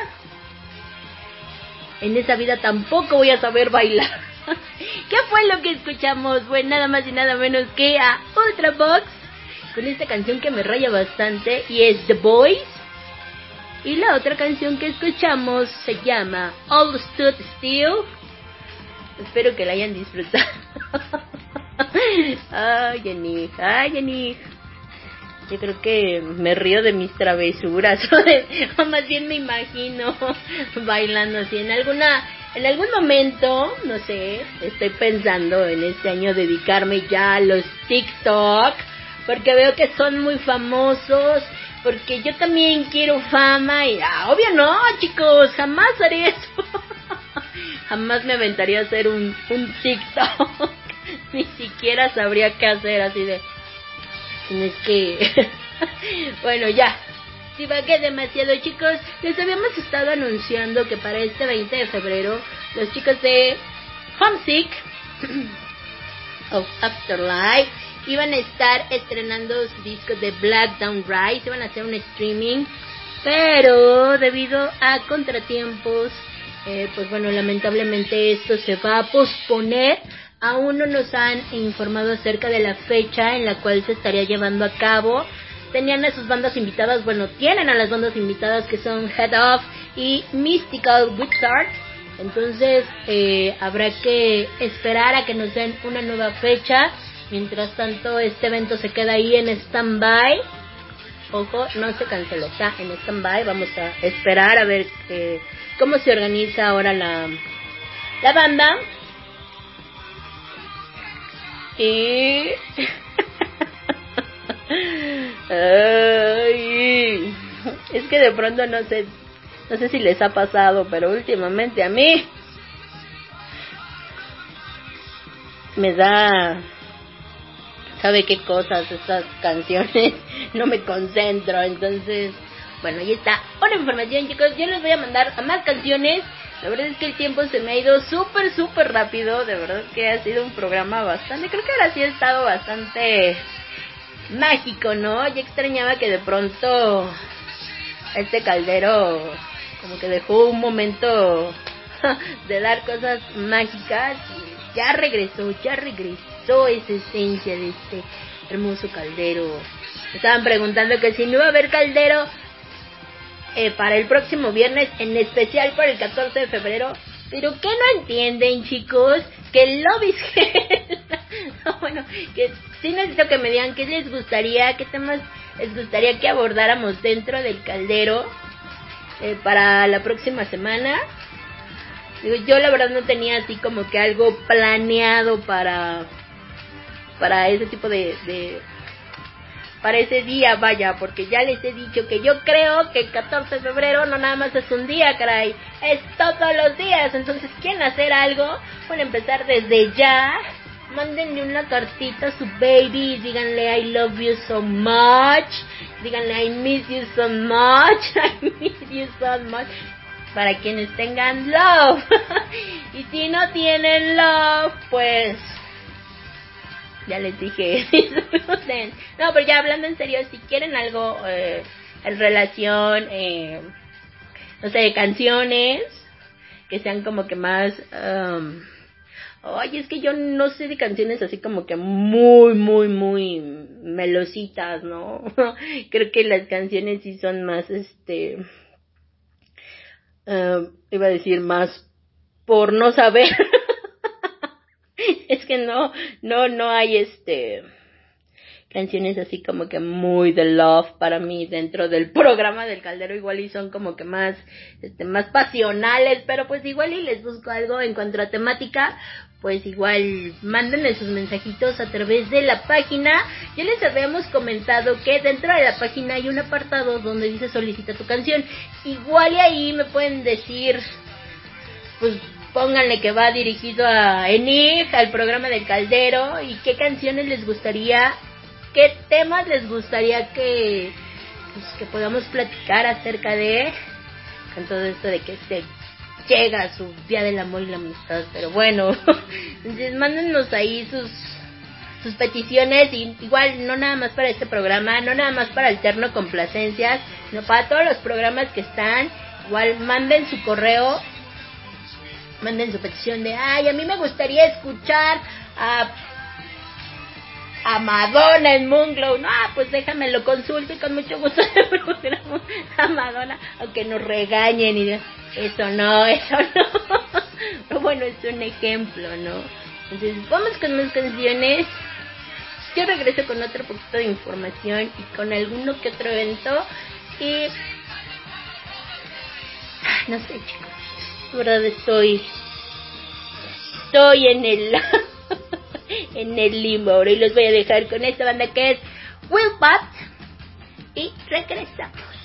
en esa vida tampoco voy a saber bailar. ¿Qué fue lo que escuchamos? Pues nada más y nada menos que a Ultrabox con esta canción que me raya bastante y es The Boys. Y la otra canción que escuchamos se llama All Stood Still. Espero que la hayan disfrutado. ay, Jenny, ay, Jenny. Yo creo que me río de mis travesuras, o, más bien me imagino bailando así en alguna, en algún momento, no sé, estoy pensando en este año dedicarme ya a los TikTok, porque veo que son muy famosos, porque yo también quiero fama y, ah, obvio no, chicos, jamás haré eso. jamás me aventaría a hacer un, un TikTok. Ni siquiera sabría qué hacer así de... Tienes que... bueno, ya. Si que demasiado, chicos. Les habíamos estado anunciando que para este 20 de febrero, los chicos de Homesick of Afterlife iban a estar estrenando su disco de Black Down Rise. Iban a hacer un streaming. Pero debido a contratiempos, eh, pues bueno, lamentablemente esto se va a posponer Aún no nos han informado acerca de la fecha en la cual se estaría llevando a cabo. Tenían a sus bandas invitadas, bueno, tienen a las bandas invitadas que son Head Off y Mystical Wizard. Entonces eh, habrá que esperar a que nos den una nueva fecha. Mientras tanto, este evento se queda ahí en stand-by. Ojo, no se canceló, está en stand-by. Vamos a esperar a ver eh, cómo se organiza ahora la, la banda. Y... Ay, es que de pronto no sé, no sé si les ha pasado, pero últimamente a mí me da, sabe qué cosas estas canciones, no me concentro, entonces, bueno, ahí está, una información chicos, yo les voy a mandar a más canciones la verdad es que el tiempo se me ha ido súper, súper rápido. De verdad que ha sido un programa bastante. Creo que ahora sí ha estado bastante mágico, ¿no? Ya extrañaba que de pronto este caldero como que dejó un momento de dar cosas mágicas. Y ya regresó, ya regresó esa esencia de este hermoso caldero. Me estaban preguntando que si no iba a haber caldero eh, para el próximo viernes, en especial para el 14 de febrero. Pero que no entienden, chicos, que el lobby no, bueno, que sí necesito que me digan qué les gustaría, qué temas les gustaría que abordáramos dentro del caldero eh, para la próxima semana. Yo la verdad no tenía así como que algo planeado para para ese tipo de, de para ese día, vaya, porque ya les he dicho que yo creo que el 14 de febrero no nada más es un día, caray, es todos los días, entonces quieren hacer algo, pueden empezar desde ya, mándenle una cartita a su baby, díganle I love you so much, díganle I miss you so much, I miss you so much, para quienes tengan love, y si no tienen love, pues ya les dije. No, pero ya hablando en serio, si quieren algo eh, en relación, eh, no sé, canciones que sean como que más... Um, Oye, es que yo no sé de canciones así como que muy, muy, muy melositas, ¿no? Creo que las canciones sí son más, este, eh, iba a decir más por no saber. es que no, no, no hay este canciones así como que muy de love para mí dentro del programa del caldero. Igual y son como que más este más pasionales pero pues igual y les busco algo en cuanto a temática pues igual mándenme sus mensajitos a través de la página. Ya les habíamos comentado que dentro de la página hay un apartado donde dice solicita tu canción. Igual y ahí me pueden decir pues pónganle que va dirigido a Enif, al programa del Caldero, y qué canciones les gustaría qué temas les gustaría que, pues, que podamos platicar acerca de con todo esto de que se llega su día del amor y la amistad pero bueno entonces mándenos ahí sus sus peticiones y igual no nada más para este programa no nada más para Alterno Complacencias sino para todos los programas que están igual manden su correo manden su petición de ay a mí me gustaría escuchar a a Madonna en Moonglow. No, pues déjame lo consulto y con mucho gusto le programo a Madonna, aunque nos regañen y digan, eso no, eso no. Pero bueno, es un ejemplo, ¿no? Entonces, vamos con más canciones. Yo regreso con otro poquito de información y con alguno que otro evento. Y. No sé, chicos. Verdad estoy. Estoy en el. en el limbo. Y los voy a dejar con esta banda que es Will Pat. Y regresamos.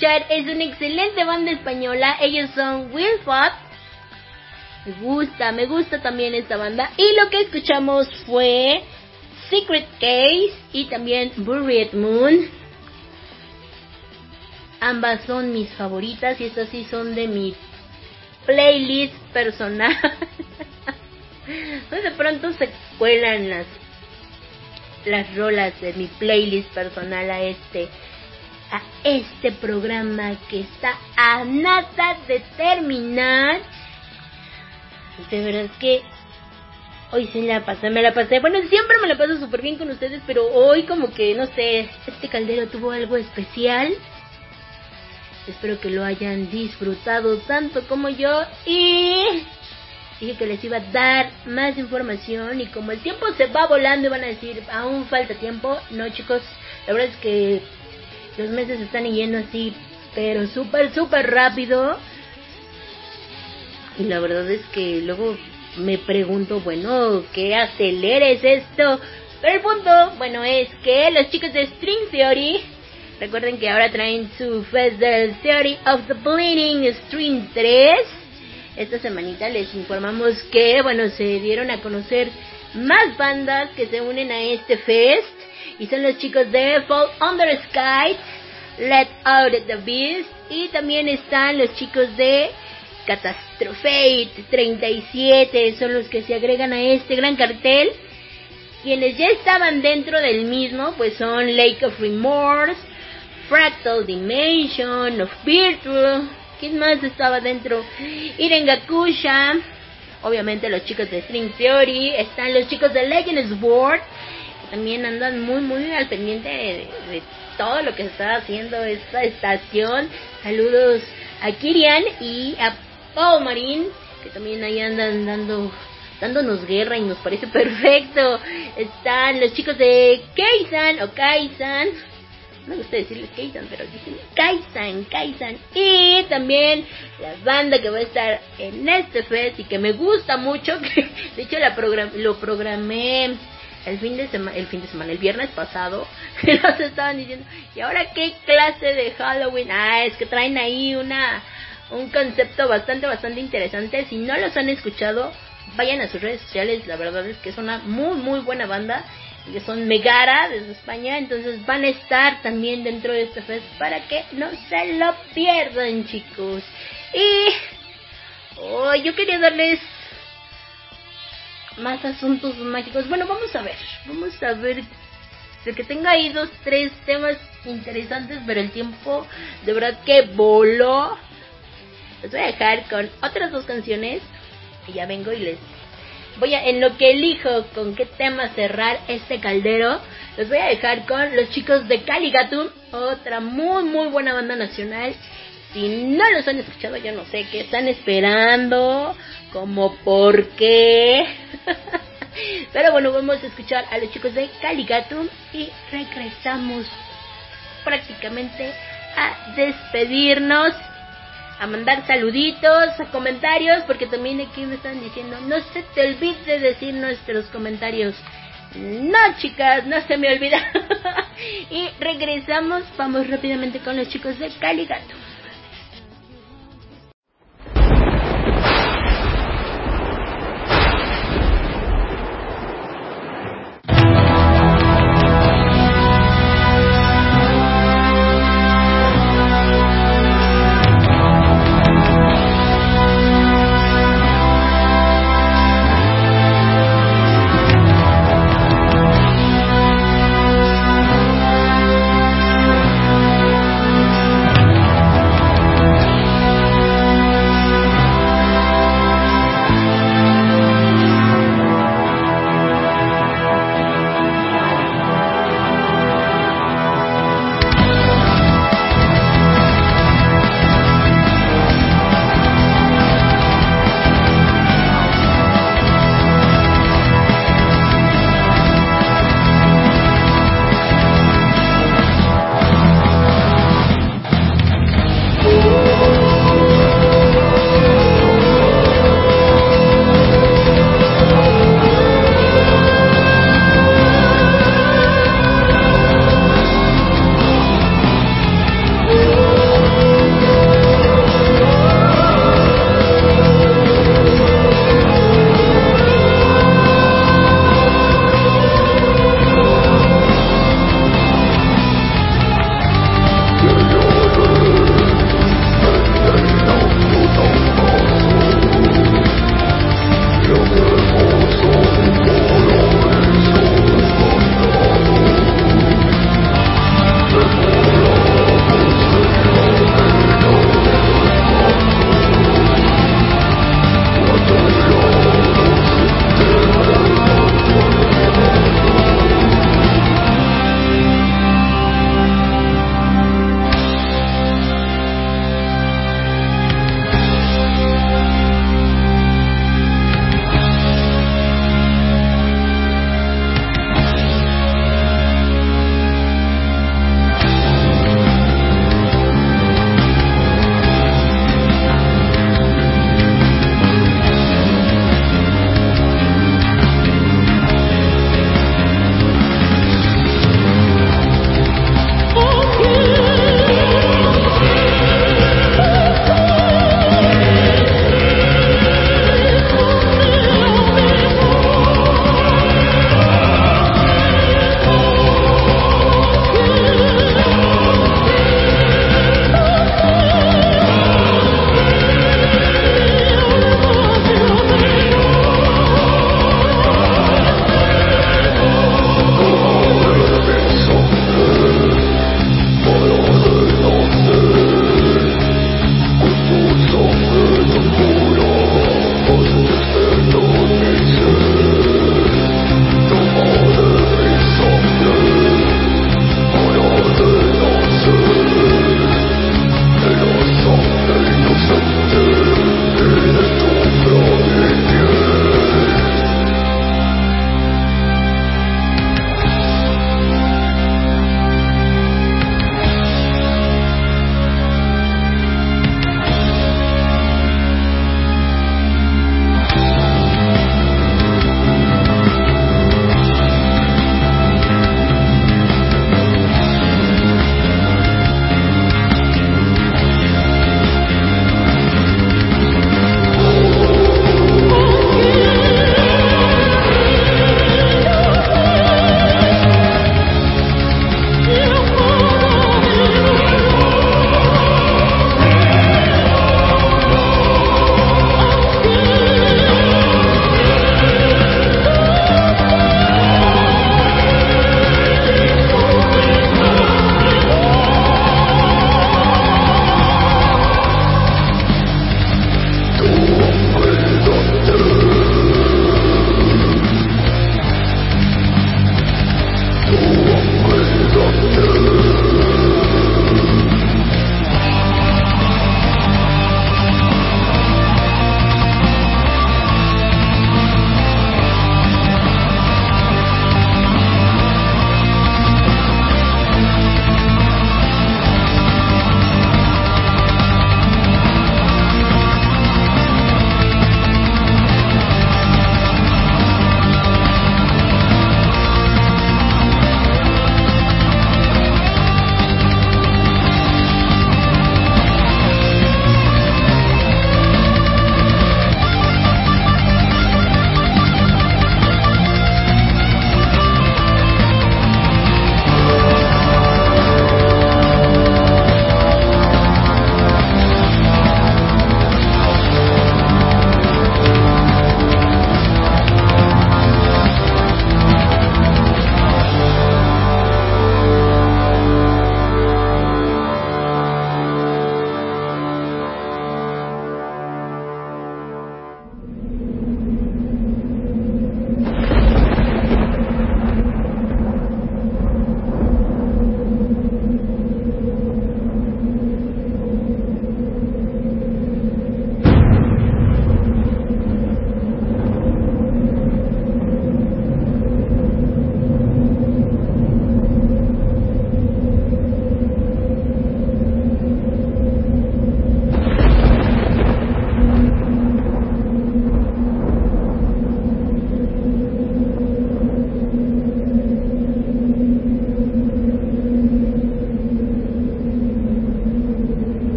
Es una excelente banda española. Ellos son Will Fat. Me gusta, me gusta también esta banda. Y lo que escuchamos fue Secret Case y también Buried Moon. Ambas son mis favoritas y estas sí son de mi playlist personal. de pronto se cuelan las las rolas de mi playlist personal a este este programa que está a nada de terminar. De verdad que hoy sí la pasé, me la pasé. Bueno, siempre me la paso súper bien con ustedes, pero hoy como que, no sé, este caldero tuvo algo especial. Espero que lo hayan disfrutado tanto como yo y dije que les iba a dar más información y como el tiempo se va volando y van a decir, aún falta tiempo, no chicos, la verdad es que los meses están yendo así, pero súper, súper rápido. Y la verdad es que luego me pregunto, bueno, ¿qué aceleres esto? Pero el punto, bueno, es que los chicos de String Theory, recuerden que ahora traen su Fest del Theory of the Bleeding String 3. Esta semanita les informamos que, bueno, se dieron a conocer más bandas que se unen a este fest. Y son los chicos de Fall Under Sky, Let Out the Beast. Y también están los chicos de Catastrophate 37. Son los que se agregan a este gran cartel. Quienes ya estaban dentro del mismo, pues son Lake of Remorse, Fractal Dimension, of Virtue. ¿Quién más estaba dentro? Irengakusha. Obviamente los chicos de String Theory. Están los chicos de Legends Board. También andan muy, muy al pendiente de, todo lo que está haciendo esta estación. Saludos a Kirian y a Paul Marín. Que también ahí andan dando dándonos guerra y nos parece perfecto. Están los chicos de Kaisan o Kaisan. No me gusta decirles Kaisan, pero dicen Kaisan, Kaisan. Y también la banda que va a estar en este fest y que me gusta mucho, que de hecho la program lo programé el fin de semana, el fin de semana, el viernes pasado, nos estaban diciendo, ¿y ahora qué clase de Halloween? Ah, es que traen ahí una, un concepto bastante, bastante interesante. Si no los han escuchado, vayan a sus redes sociales, la verdad es que es una muy, muy buena banda. Que son Megara desde España, entonces van a estar también dentro de este fest para que no se lo pierdan, chicos. Y oh, yo quería darles más asuntos mágicos. Bueno, vamos a ver, vamos a ver. De que tengo ahí dos, tres temas interesantes, pero el tiempo de verdad que voló. Les voy a dejar con otras dos canciones y ya vengo y les voy a en lo que elijo con qué tema cerrar este caldero les voy a dejar con los chicos de Caligatum otra muy muy buena banda nacional si no los han escuchado yo no sé qué están esperando como por qué pero bueno vamos a escuchar a los chicos de Caligatum y regresamos prácticamente a despedirnos a mandar saluditos, a comentarios, porque también aquí me están diciendo, no se te olvide decir nuestros comentarios. No, chicas, no se me olvida. y regresamos, vamos rápidamente con los chicos de Caligato.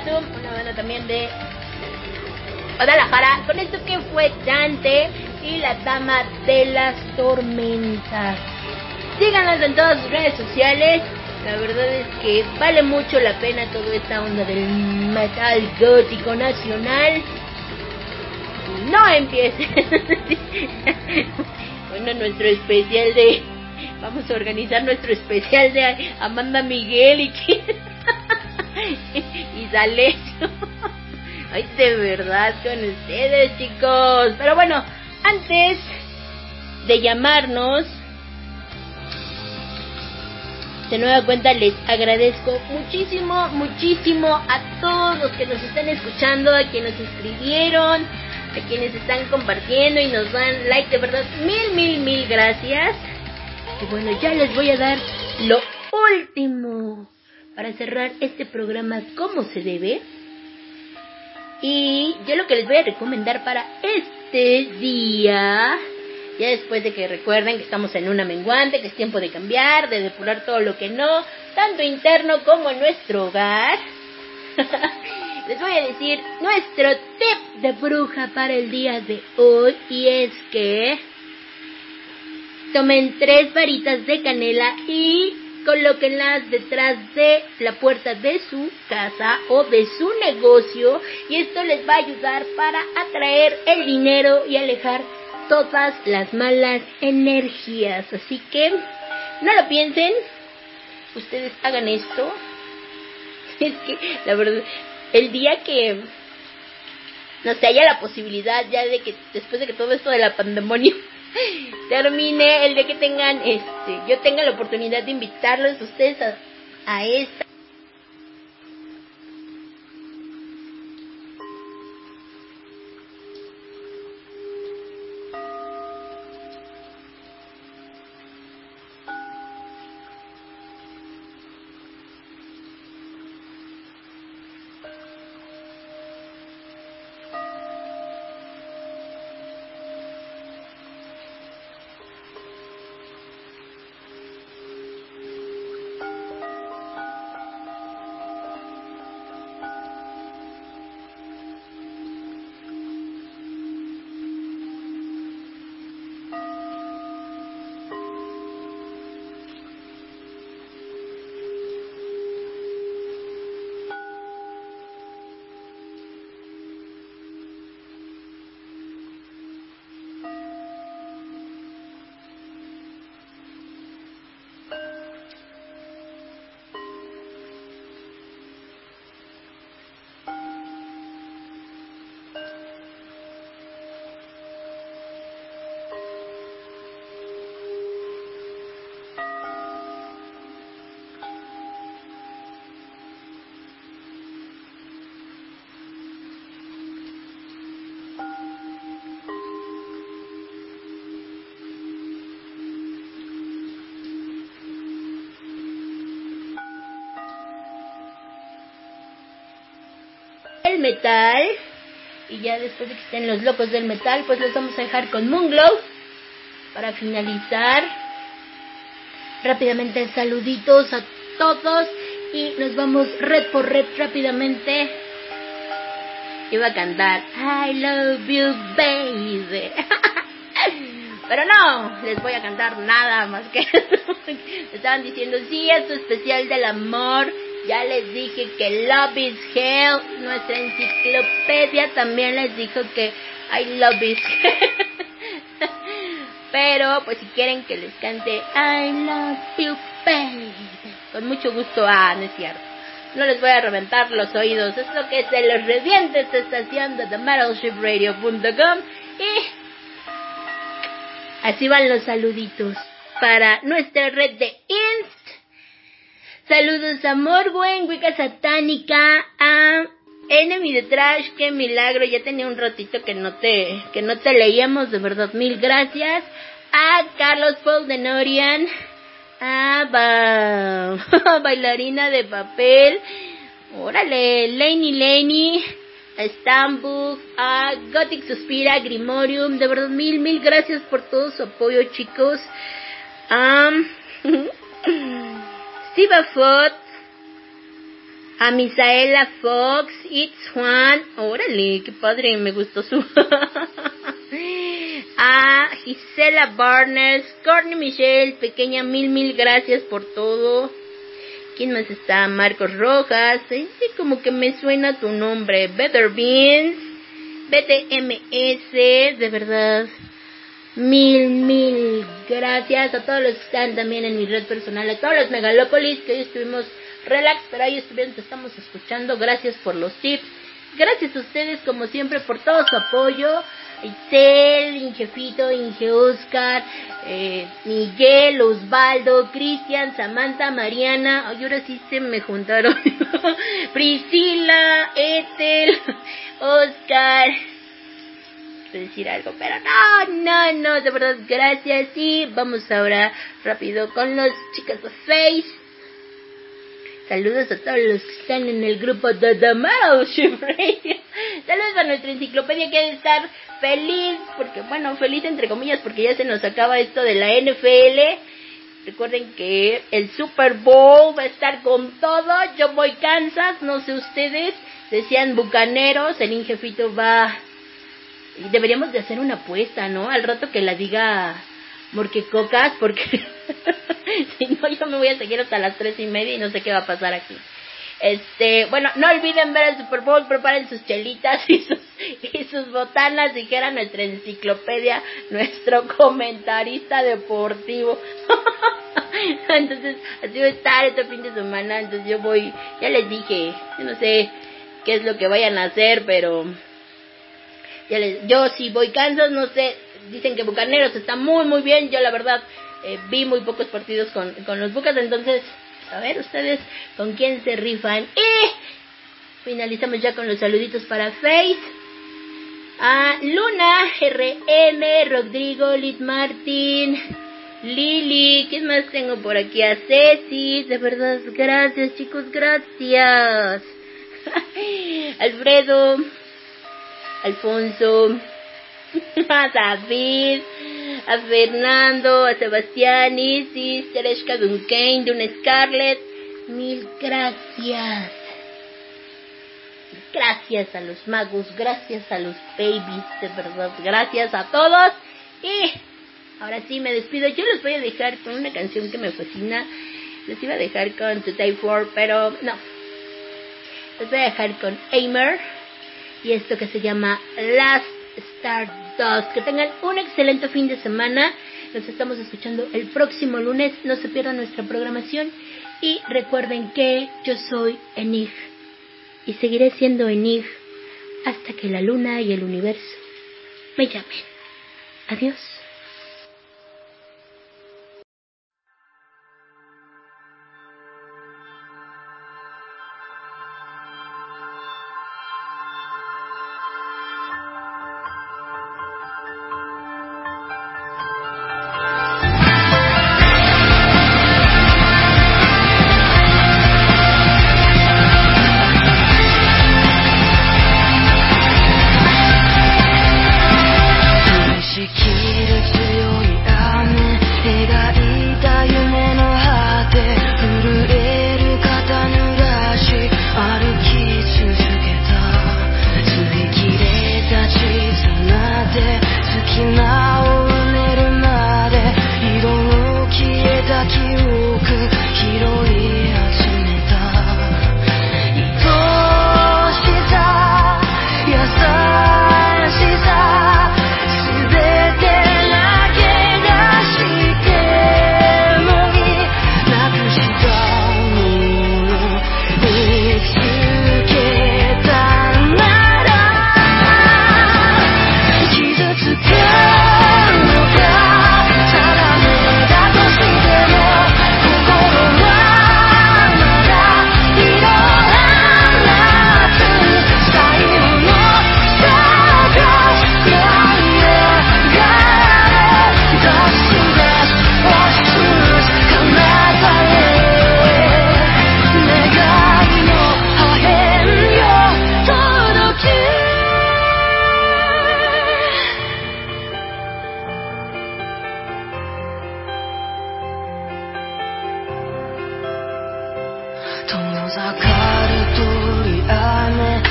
Una banda también de Guadalajara. Con esto que fue Dante y la Dama de las Tormentas. Síganos en todas sus redes sociales. La verdad es que vale mucho la pena toda esta onda del metal gótico nacional. No empiecen. bueno, nuestro especial de... Vamos a organizar nuestro especial de Amanda Miguel y que... D'Alessio. Ay, de verdad con ustedes, chicos. Pero bueno, antes de llamarnos, de nueva cuenta les agradezco muchísimo, muchísimo a todos los que nos están escuchando, a quienes nos escribieron, a quienes están compartiendo y nos dan like, de verdad, mil, mil, mil gracias. Y bueno, ya les voy a dar lo último para cerrar este programa como se debe. Y yo lo que les voy a recomendar para este día, ya después de que recuerden que estamos en una menguante, que es tiempo de cambiar, de depurar todo lo que no, tanto interno como en nuestro hogar, les voy a decir nuestro tip de bruja para el día de hoy y es que tomen tres varitas de canela y colóquenlas detrás de la puerta de su casa o de su negocio y esto les va a ayudar para atraer el dinero y alejar todas las malas energías. Así que no lo piensen, ustedes hagan esto. Es que la verdad, el día que no sé, haya la posibilidad ya de que después de que todo esto de la pandemonio termine, el de que tengan, este, yo tenga la oportunidad de invitarlos ustedes a, a esta. Metal. Y ya después de que estén los locos del metal, pues los vamos a dejar con Moonglow. Para finalizar, rápidamente saluditos a todos. Y nos vamos red por red rápidamente. Iba a cantar I love you, baby. Pero no, les voy a cantar nada más que estaban diciendo, sí, es tu especial del amor. Ya les dije que Love is Hell, nuestra enciclopedia también les dijo que I love is Hell. Pero, pues si quieren que les cante I love you, baby. Con mucho gusto, ah, no es cierto. No les voy a reventar los oídos. Es lo que se los reviente esta estación de TheMetalShipRadio.com. Y así van los saluditos para nuestra red de. Saludos a Morguen, Wicca Satánica, a Enemy de Trash, qué milagro, ya tenía un ratito que no te, que no te leíamos, de verdad, mil gracias. A Carlos Paul de Norian, a ba bailarina de papel, Órale, Laney Laney, a Stambuk, a Gothic Suspira, Grimorium, de verdad mil, mil gracias por todo su apoyo chicos. Um, Steve Foot, a Misaela Fox, It's Juan, órale, qué padre, me gustó su... a Gisela Barnes, Courtney Michelle, pequeña, mil, mil gracias por todo. ¿Quién más está? Marcos Rojas, sí, como que me suena tu nombre. Better Beans, BTMS, de verdad. Mil, mil gracias a todos los que están también en mi red personal, a todos los megalópolis que hoy estuvimos relax, pero ahí estuvieron, te estamos escuchando. Gracias por los tips. Gracias a ustedes, como siempre, por todo su apoyo. Itzel, Ingefito, Inge Oscar, eh, Miguel, Osvaldo, Cristian, Samantha, Mariana, ay, ahora sí se me juntaron, Priscila, Ethel, Oscar, decir algo, pero no, no, no, de verdad, gracias, y vamos ahora rápido con los chicos de Face. Saludos a todos los que están en el grupo de The Metal. Saludos a nuestra enciclopedia que debe estar feliz, porque bueno, feliz entre comillas, porque ya se nos acaba esto de la NFL. Recuerden que el Super Bowl va a estar con todo. Yo voy Kansas, no sé ustedes. Decían bucaneros, el ingefito va. Deberíamos de hacer una apuesta, ¿no? Al rato que la diga Morquecocas, porque si no yo me voy a seguir hasta las tres y media y no sé qué va a pasar aquí. Este, bueno, no olviden ver el Super Bowl, preparen sus chelitas y sus, y sus botanas, dijera nuestra enciclopedia, nuestro comentarista deportivo. entonces, así va a estar este fin de semana, entonces yo voy, ya les dije, yo no sé qué es lo que vayan a hacer, pero ya les, yo si voy Kansas, no sé, dicen que Bucaneros está muy muy bien, yo la verdad eh, vi muy pocos partidos con, con los Bucas, entonces a ver ustedes con quién se rifan. Y finalizamos ya con los saluditos para Faith. A Luna, RM, Rodrigo, Lit Martin, Lili, ¿quién más tengo por aquí? A Ceci, de verdad, gracias chicos, gracias. Alfredo, Alfonso, a David, a Fernando, a Sebastián, Isis, Tereshka Duncan, Dun Scarlett, mil gracias. Gracias a los magos, gracias a los babies, de verdad, gracias a todos. Y ahora sí me despido. Yo los voy a dejar con una canción que me fascina. Les iba a dejar con Today For, pero no. Les voy a dejar con Aimer y esto que se llama Last Stardust. Que tengan un excelente fin de semana. Nos estamos escuchando el próximo lunes. No se pierdan nuestra programación. Y recuerden que yo soy Enig. Y seguiré siendo Enig hasta que la luna y el universo me llamen. Adiós.